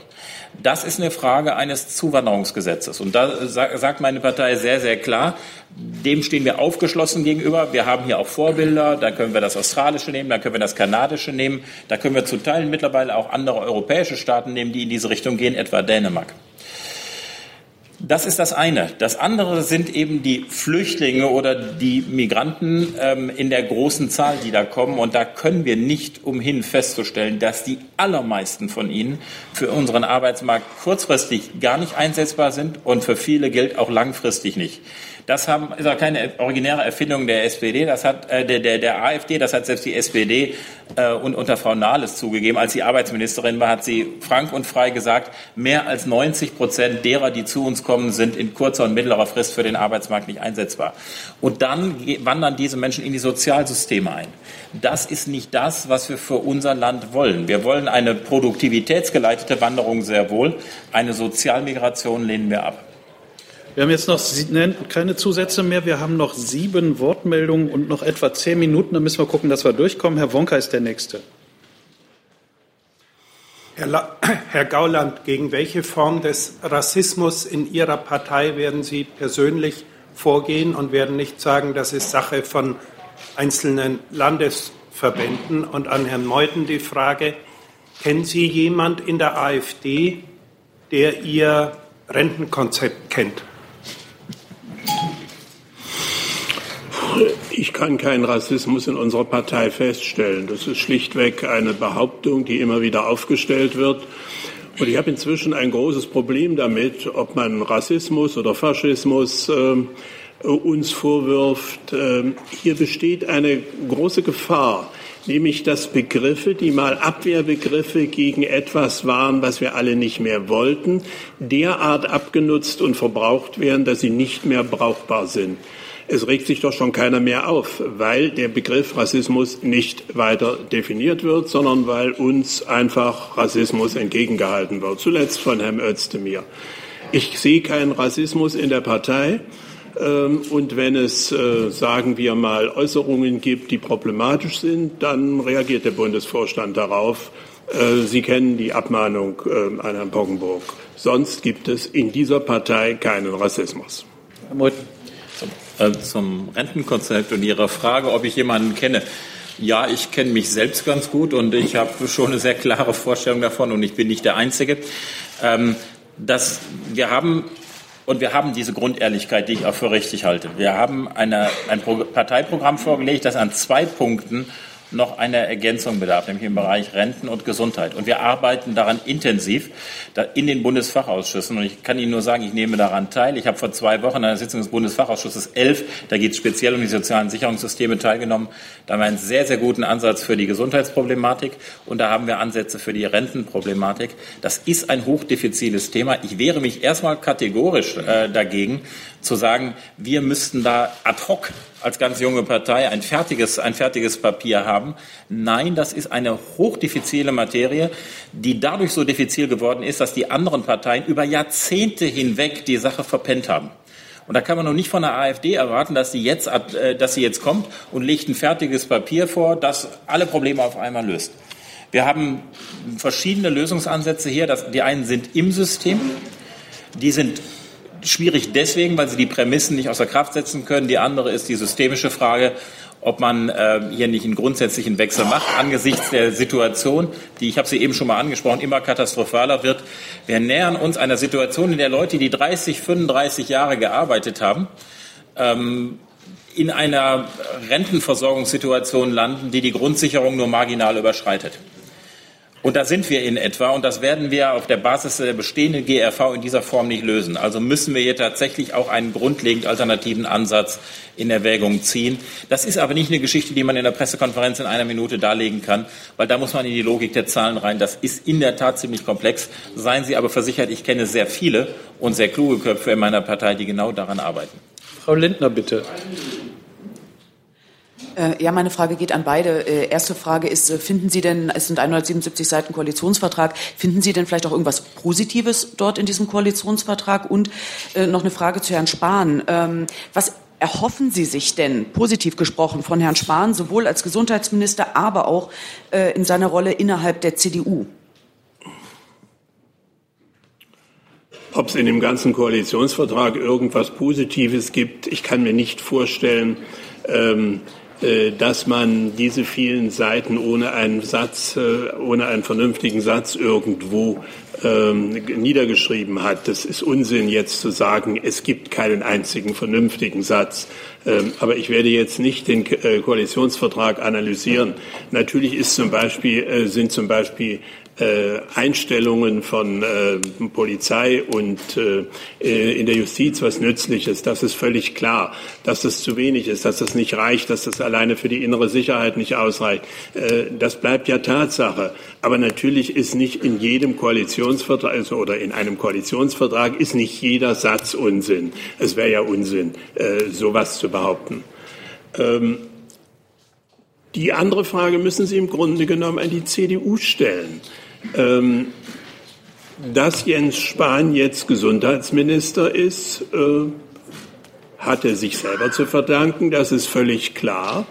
Das ist eine Frage eines Zuwanderungsgesetzes. Und da sagt meine Partei sehr, sehr klar, dem stehen wir aufgeschlossen gegenüber. Wir haben hier auch Vorbilder. Da können wir das australische nehmen, da können wir das kanadische nehmen. Da können wir zu Teilen mittlerweile auch andere europäische Staaten nehmen, die in diese Richtung gehen, etwa Dänemark. Das ist das eine. Das andere sind eben die Flüchtlinge oder die Migranten ähm, in der großen Zahl, die da kommen. Und da können wir nicht umhin festzustellen, dass die allermeisten von ihnen für unseren Arbeitsmarkt kurzfristig gar nicht einsetzbar sind und für viele gilt auch langfristig nicht. Das haben, ist auch keine originäre Erfindung der SPD, das hat äh, der, der, der AfD, das hat selbst die SPD äh, und unter Frau Nahles zugegeben. Als sie Arbeitsministerin war, hat sie frank und frei gesagt, mehr als 90 Prozent derer, die zu uns kommen, sind in kurzer und mittlerer Frist für den Arbeitsmarkt nicht einsetzbar. Und dann wandern diese Menschen in die Sozialsysteme ein. Das ist nicht das, was wir für unser Land wollen. Wir wollen eine produktivitätsgeleitete Wanderung sehr wohl. Eine Sozialmigration lehnen wir ab. Wir haben jetzt noch keine Zusätze mehr. Wir haben noch sieben Wortmeldungen und noch etwa zehn Minuten. Da müssen wir gucken, dass wir durchkommen. Herr Wonka ist der Nächste. Herr, Herr Gauland, gegen welche Form des Rassismus in Ihrer Partei werden Sie persönlich vorgehen und werden nicht sagen, das ist Sache von einzelnen Landesverbänden? Und an Herrn Meuthen die Frage, kennen Sie jemand in der AfD, der Ihr Rentenkonzept kennt? Ich kann keinen Rassismus in unserer Partei feststellen. Das ist schlichtweg eine Behauptung, die immer wieder aufgestellt wird. Und ich habe inzwischen ein großes Problem damit, ob man Rassismus oder Faschismus äh, uns vorwirft. Äh, hier besteht eine große Gefahr, nämlich dass Begriffe, die mal Abwehrbegriffe gegen etwas waren, was wir alle nicht mehr wollten, derart abgenutzt und verbraucht werden, dass sie nicht mehr brauchbar sind. Es regt sich doch schon keiner mehr auf, weil der Begriff Rassismus nicht weiter definiert wird, sondern weil uns einfach Rassismus entgegengehalten wird. Zuletzt von Herrn Özdemir. Ich sehe keinen Rassismus in der Partei. Ähm, und wenn es, äh, sagen wir mal, Äußerungen gibt, die problematisch sind, dann reagiert der Bundesvorstand darauf. Äh, Sie kennen die Abmahnung äh, an Herrn Poggenburg. Sonst gibt es in dieser Partei keinen Rassismus. Herr Meuthen. Äh, zum Rentenkonzept und Ihrer Frage, ob ich jemanden kenne. Ja, ich kenne mich selbst ganz gut und ich habe schon eine sehr klare Vorstellung davon und ich bin nicht der Einzige. Ähm, dass wir haben und wir haben diese Grundehrlichkeit, die ich auch für richtig halte. Wir haben eine, ein Parteiprogramm vorgelegt, das an zwei Punkten noch eine Ergänzung bedarf, nämlich im Bereich Renten und Gesundheit. Und wir arbeiten daran intensiv in den Bundesfachausschüssen. Und ich kann Ihnen nur sagen, ich nehme daran teil. Ich habe vor zwei Wochen an einer Sitzung des Bundesfachausschusses 11, da geht es speziell um die sozialen Sicherungssysteme, teilgenommen. Da haben wir einen sehr, sehr guten Ansatz für die Gesundheitsproblematik und da haben wir Ansätze für die Rentenproblematik. Das ist ein hochdefiziles Thema. Ich wehre mich erstmal kategorisch äh, dagegen, zu sagen, wir müssten da ad hoc als ganz junge Partei ein fertiges, ein fertiges Papier haben. Nein, das ist eine hochdifizile Materie, die dadurch so diffizil geworden ist, dass die anderen Parteien über Jahrzehnte hinweg die Sache verpennt haben. Und da kann man noch nicht von der AfD erwarten, dass sie jetzt, äh, dass sie jetzt kommt und legt ein fertiges Papier vor, das alle Probleme auf einmal löst. Wir haben verschiedene Lösungsansätze hier. Die einen sind im System, die sind schwierig deswegen, weil sie die Prämissen nicht außer Kraft setzen können. Die andere ist die systemische Frage, ob man äh, hier nicht einen grundsätzlichen Wechsel macht angesichts der Situation, die, ich habe sie eben schon mal angesprochen, immer katastrophaler wird. Wir nähern uns einer Situation, in der Leute, die 30, 35 Jahre gearbeitet haben, ähm, in einer Rentenversorgungssituation landen, die die Grundsicherung nur marginal überschreitet. Und da sind wir in etwa und das werden wir auf der Basis der bestehenden GRV in dieser Form nicht lösen. Also müssen wir hier tatsächlich auch einen grundlegend alternativen Ansatz in Erwägung ziehen. Das ist aber nicht eine Geschichte, die man in der Pressekonferenz in einer Minute darlegen kann, weil da muss man in die Logik der Zahlen rein. Das ist in der Tat ziemlich komplex. Seien Sie aber versichert, ich kenne sehr viele und sehr kluge Köpfe in meiner Partei, die genau daran arbeiten. Frau Lindner, bitte. Äh, ja, meine Frage geht an beide. Äh, erste Frage ist, äh, finden Sie denn, es sind 177 Seiten Koalitionsvertrag, finden Sie denn vielleicht auch irgendwas Positives dort in diesem Koalitionsvertrag? Und noch eine Frage zu Herrn Spahn. Ähm, was erhoffen Sie sich denn, positiv gesprochen, von Herrn Spahn, sowohl als Gesundheitsminister, aber auch in seiner Rolle innerhalb der CDU? Ob es in dem ganzen Koalitionsvertrag irgendwas Positives gibt, ich kann mir nicht vorstellen, ähm, äh, dass man diese vielen Seiten ohne einen Satz, äh, ohne einen vernünftigen Satz irgendwo ähm, niedergeschrieben hat. Das ist Unsinn, jetzt zu sagen, es gibt keinen einzigen vernünftigen Satz. Ähm, aber ich werde jetzt nicht den äh, Koalitionsvertrag analysieren. Natürlich ist zum Beispiel, sind zum Beispiel äh, Einstellungen von äh, Polizei und äh, in der Justiz was Nützliches. Das ist völlig klar. Dass das zu wenig ist, dass das nicht reicht, dass das alleine für die innere Sicherheit nicht ausreicht. Äh, das bleibt ja Tatsache. Aber natürlich ist nicht in jedem Koalitionsvertrag also, oder in einem Koalitionsvertrag ist nicht jeder Satz Unsinn. Es wäre ja Unsinn, äh, sowas zu behaupten. Ähm, die andere Frage müssen Sie im Grunde genommen an die CDU stellen. Ähm, dass Jens Spahn jetzt Gesundheitsminister ist, äh, hat er sich selber zu verdanken, das ist völlig klar.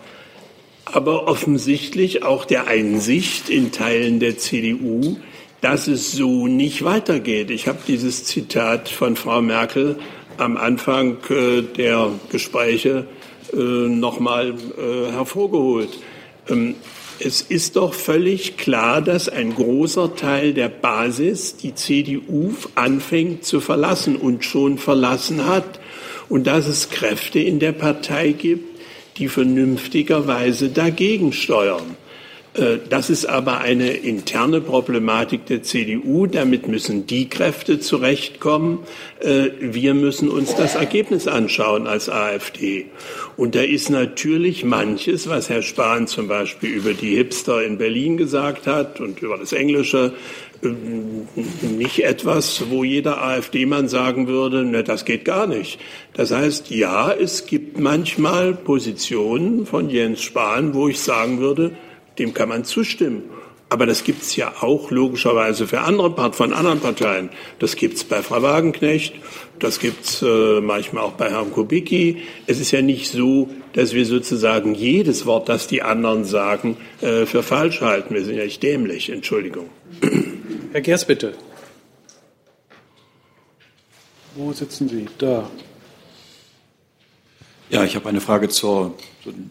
Aber offensichtlich auch der Einsicht in Teilen der CDU, dass es so nicht weitergeht. Ich habe dieses Zitat von Frau Merkel am Anfang äh, der Gespräche äh, nochmal äh, hervorgeholt. Ähm, es ist doch völlig klar, dass ein großer Teil der Basis die CDU anfängt zu verlassen und schon verlassen hat und dass es Kräfte in der Partei gibt, die vernünftigerweise dagegen steuern. Äh, das ist aber eine interne Problematik der CDU. Damit müssen die Kräfte zurechtkommen. Äh, wir müssen uns das Ergebnis anschauen als AfD. Und da ist natürlich manches, was Herr Spahn zum Beispiel über die Hipster in Berlin gesagt hat und über das Englische, ähm, nicht etwas, wo jeder AfD-Mann sagen würde, ne, das geht gar nicht. Das heißt, ja, es gibt manchmal Positionen von Jens Spahn, wo ich sagen würde, dem kann man zustimmen. Aber das gibt es ja auch logischerweise für andere von anderen Parteien. Das gibt es bei Frau Wagenknecht, das gibt es äh, manchmal auch bei Herrn Kubicki. Es ist ja nicht so, dass wir sozusagen jedes Wort, das die anderen sagen, äh, für falsch halten. Wir sind ja nicht dämlich, Entschuldigung. Herr Gers, bitte. Wo sitzen Sie? Da. Ja, ich habe eine Frage zur,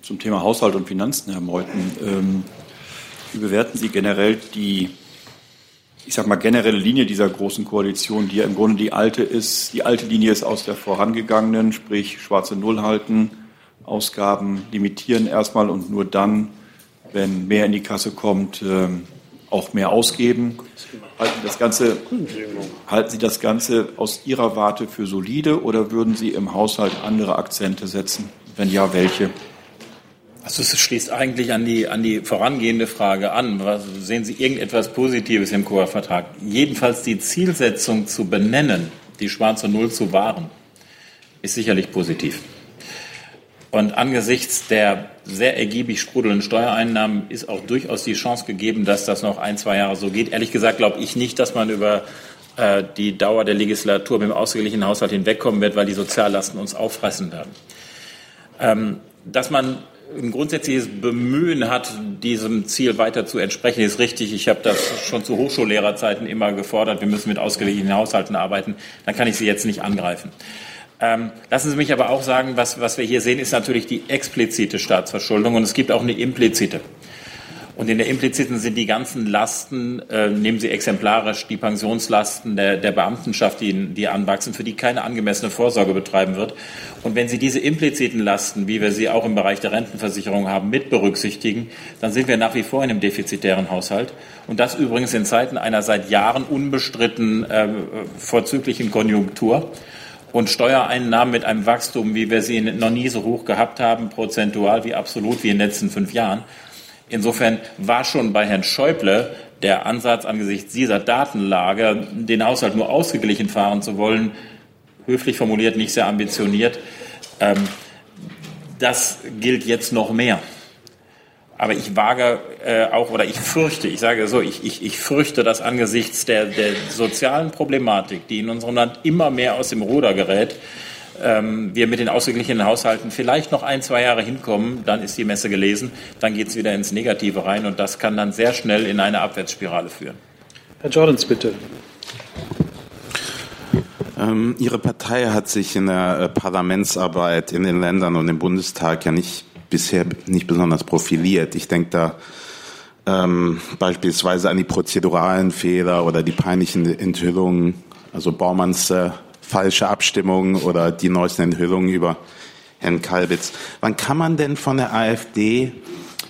zum Thema Haushalt und Finanzen, Herr Meuthen. Ähm, wie bewerten Sie generell die, ich sag mal, generelle Linie dieser großen Koalition, die ja im Grunde die alte ist? Die alte Linie ist aus der vorangegangenen, sprich schwarze Null halten, Ausgaben limitieren erstmal und nur dann, wenn mehr in die Kasse kommt, ähm, auch mehr ausgeben. Halten Sie das Ganze, halten Sie das Ganze aus Ihrer Warte für solide oder würden Sie im Haushalt andere Akzente setzen? Wenn ja, welche? Also es schließt eigentlich an die, an die vorangehende Frage an. Was, sehen Sie irgendetwas Positives im Koa-Vertrag? Jedenfalls die Zielsetzung zu benennen, die schwarze Null zu wahren, ist sicherlich positiv. Und angesichts der sehr ergiebig sprudelnden Steuereinnahmen ist auch durchaus die Chance gegeben, dass das noch ein, zwei Jahre so geht. Ehrlich gesagt glaube ich nicht, dass man über äh, die Dauer der Legislatur mit dem ausgeglichenen Haushalt hinwegkommen wird, weil die Soziallasten uns auffressen werden. Ähm, dass man ein grundsätzliches Bemühen hat, diesem Ziel weiter zu entsprechen, ist richtig. Ich habe das schon zu Hochschullehrerzeiten immer gefordert. Wir müssen mit ausgeglichenen Haushalten arbeiten. Dann kann ich Sie jetzt nicht angreifen. Ähm, lassen Sie mich aber auch sagen, was, was wir hier sehen, ist natürlich die explizite Staatsverschuldung und es gibt auch eine implizite. Und in der impliziten sind die ganzen Lasten, äh, nehmen Sie exemplarisch die Pensionslasten der, der Beamtenschaft, die, die anwachsen, für die keine angemessene Vorsorge betreiben wird. Und wenn Sie diese impliziten Lasten, wie wir sie auch im Bereich der Rentenversicherung haben, mit berücksichtigen, dann sind wir nach wie vor in einem defizitären Haushalt. Und das übrigens in Zeiten einer seit Jahren unbestritten äh, vorzüglichen Konjunktur und Steuereinnahmen mit einem Wachstum, wie wir sie noch nie so hoch gehabt haben, prozentual wie absolut wie in den letzten fünf Jahren. Insofern war schon bei Herrn Schäuble der Ansatz angesichts dieser Datenlage, den Haushalt nur ausgeglichen fahren zu wollen, höflich formuliert, nicht sehr ambitioniert. Ähm, das gilt jetzt noch mehr. Aber ich wage äh, auch, oder ich fürchte, ich sage so, ich, ich, ich fürchte, dass angesichts der, der sozialen Problematik, die in unserem Land immer mehr aus dem Ruder gerät, ähm, wir mit den ausgeglichenen Haushalten vielleicht noch ein, zwei Jahre hinkommen, dann ist die Messe gelesen, dann geht es wieder ins Negative rein und das kann dann sehr schnell in eine Abwärtsspirale führen. Herr Jordans, bitte. Ähm, Ihre Partei hat sich in der äh, Parlamentsarbeit in den Ländern und im Bundestag ja nicht bisher nicht besonders profiliert. Ich denke da ähm, beispielsweise an die prozeduralen Fehler oder die peinlichen Enthüllungen, also Baumanns äh, falsche Abstimmung oder die neuesten Enthüllungen über Herrn Kalbitz. Wann kann man denn von der AfD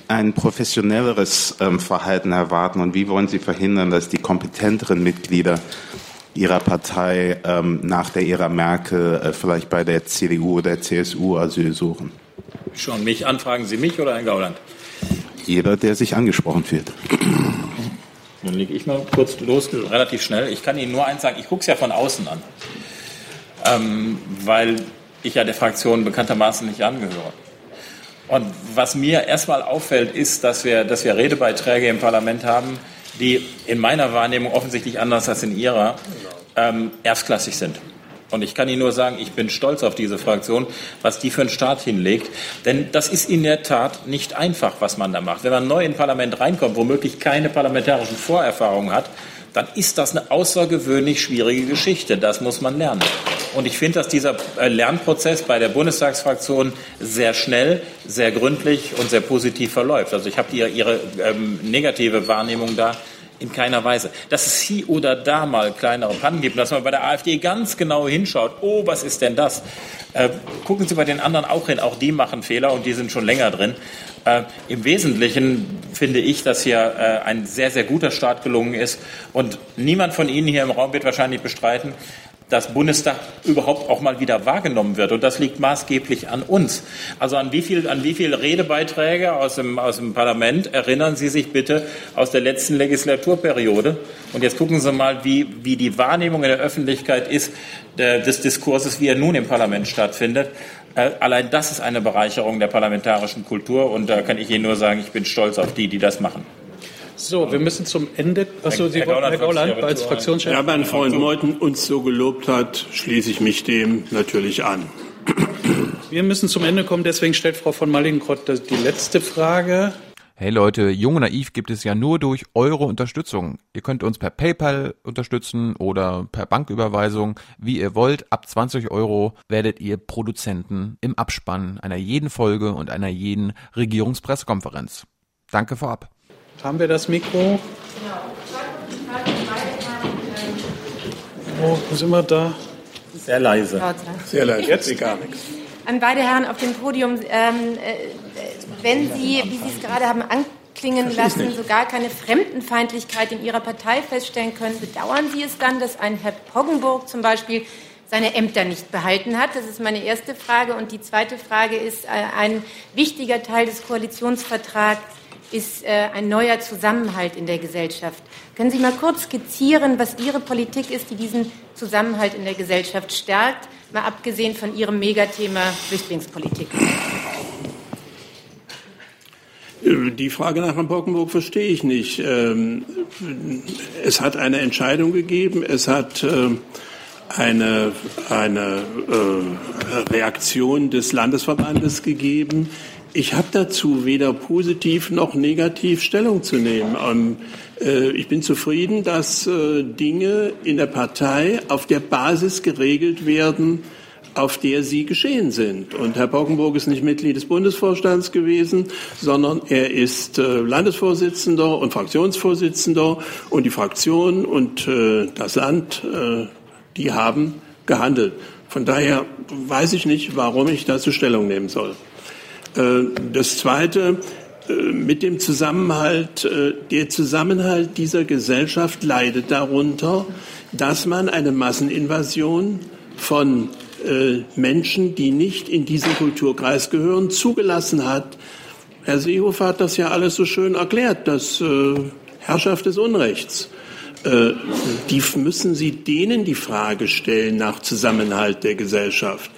ein professionelleres ähm, Verhalten erwarten und wie wollen Sie verhindern, dass die kompetenteren Mitglieder Ihrer Partei ähm, nach der Ära Merkel äh, vielleicht bei der CDU oder der CSU Asyl suchen? Schon mich anfragen Sie mich oder Herrn Gauland? Jeder, der sich angesprochen fühlt. Dann lege ich mal kurz los, relativ schnell. Ich kann Ihnen nur eins sagen, ich gucke es ja von außen an, ähm, weil ich ja der Fraktion bekanntermaßen nicht angehöre. Und was mir erstmal auffällt, ist, dass wir, dass wir Redebeiträge im Parlament haben, die in meiner Wahrnehmung offensichtlich anders als in Ihrer ähm, erstklassig sind. Und ich kann Ihnen nur sagen, ich bin stolz auf diese Fraktion, was die für einen Staat hinlegt. Denn das ist in der Tat nicht einfach, was man da macht. Wenn man neu in Parlament reinkommt, womöglich keine parlamentarischen Vorerfahrungen hat, dann ist das eine außergewöhnlich schwierige Geschichte. Das muss man lernen. Und ich finde, dass dieser äh, Lernprozess bei der Bundestagsfraktion sehr schnell, sehr gründlich und sehr positiv verläuft. Also ich habe Ihre ähm, negative Wahrnehmung da in keiner Weise. Dass es hier oder da mal kleinere Pannen gibt, dass man bei der AfD ganz genau hinschaut, oh, was ist denn das? Äh, gucken Sie bei den anderen auch hin, auch die machen Fehler und die sind schon länger drin. Äh, Im Wesentlichen finde ich, dass hier äh, ein sehr, sehr guter Start gelungen ist und niemand von Ihnen hier im Raum wird wahrscheinlich bestreiten, dass Bundestag überhaupt auch mal wieder wahrgenommen wird. Und das liegt maßgeblich an uns. Also an wie viel, an wie viel Redebeiträge aus dem, aus dem Parlament erinnern Sie sich bitte aus der letzten Legislaturperiode? Und jetzt gucken Sie mal, wie, wie die Wahrnehmung in der Öffentlichkeit ist der, des Diskurses, wie er nun im Parlament stattfindet. Äh, allein das ist eine Bereicherung der parlamentarischen Kultur. Und da kann ich Ihnen nur sagen, ich bin stolz auf die, die das machen. So, wir müssen zum Ende. Achso, Sie wollten, Herr Gauland, als Fraktionschef. Ja, mein Freund Meuthen uns so gelobt hat, schließe ich mich dem natürlich an. Wir müssen zum Ende kommen, deswegen stellt Frau von Mallingrott die letzte Frage. Hey Leute, Jung und Naiv gibt es ja nur durch eure Unterstützung. Ihr könnt uns per PayPal unterstützen oder per Banküberweisung, wie ihr wollt. Ab 20 Euro werdet ihr Produzenten im Abspann einer jeden Folge und einer jeden Regierungspressekonferenz. Danke vorab. Haben wir das Mikro? Wo, wo sind wir da? Sehr leise. Sehr leise. Jetzt gar nichts. An beide Herren auf dem Podium, ähm, äh, wenn Sie, wie Sie es gerade haben anklingen lassen, so gar keine Fremdenfeindlichkeit in Ihrer Partei feststellen können, bedauern Sie es dann, dass ein Herr Poggenburg zum Beispiel seine Ämter nicht behalten hat? Das ist meine erste Frage. Und die zweite Frage ist, äh, ein wichtiger Teil des Koalitionsvertrags ist äh, ein neuer Zusammenhalt in der Gesellschaft. Können Sie mal kurz skizzieren, was Ihre Politik ist, die diesen Zusammenhalt in der Gesellschaft stärkt, mal abgesehen von Ihrem Megathema Flüchtlingspolitik? Die Frage nach Herrn Bockenburg verstehe ich nicht. Ähm, es hat eine Entscheidung gegeben, es hat ähm, eine, eine äh, Reaktion des Landesverbandes gegeben. Ich habe dazu weder positiv noch negativ Stellung zu nehmen. Ähm, äh, ich bin zufrieden, dass äh, Dinge in der Partei auf der Basis geregelt werden, auf der sie geschehen sind. Und Herr Pockenburg ist nicht Mitglied des Bundesvorstands gewesen, sondern er ist äh, Landesvorsitzender und Fraktionsvorsitzender und die Fraktion und äh, das Land, äh, die haben gehandelt. Von daher weiß ich nicht, warum ich dazu Stellung nehmen soll. Äh, das Zweite, äh, mit dem Zusammenhalt, äh, der Zusammenhalt dieser Gesellschaft leidet darunter, dass man eine Masseninvasion von Menschen, die nicht in diesen Kulturkreis gehören, zugelassen hat. Herr Seehofer hat das ja alles so schön erklärt, das Herrschaft des Unrechts. Die müssen Sie denen die Frage stellen nach Zusammenhalt der Gesellschaft.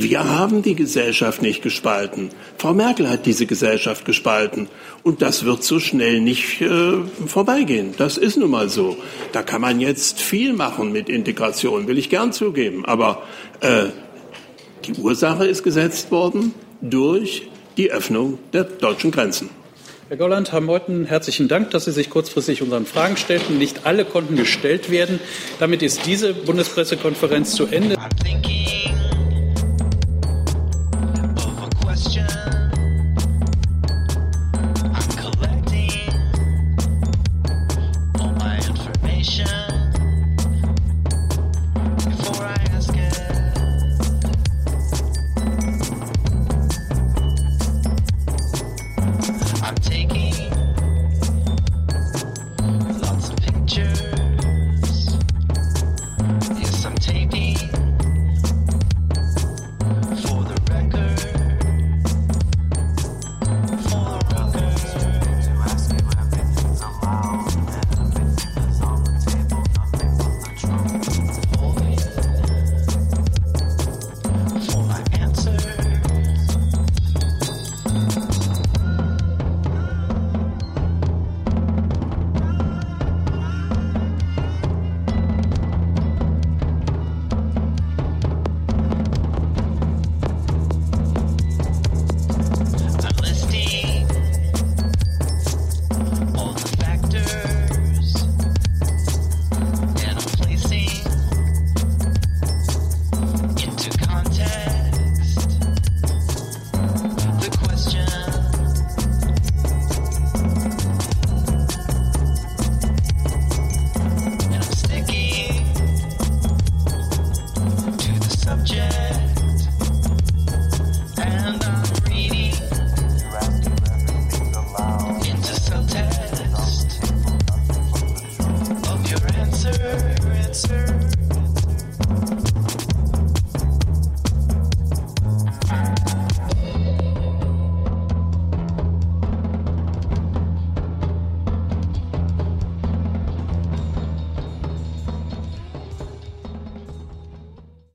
Wir haben die Gesellschaft nicht gespalten. Frau Merkel hat diese Gesellschaft gespalten. Und das wird so schnell nicht äh, vorbeigehen. Das ist nun mal so. Da kann man jetzt viel machen mit Integration, will ich gern zugeben. Aber äh, die Ursache ist gesetzt worden durch die Öffnung der deutschen Grenzen. Herr Golland, Herr Meuthen, herzlichen Dank, dass Sie sich kurzfristig unseren Fragen stellten. Nicht alle konnten gestellt werden. Damit ist diese Bundespressekonferenz zu Ende.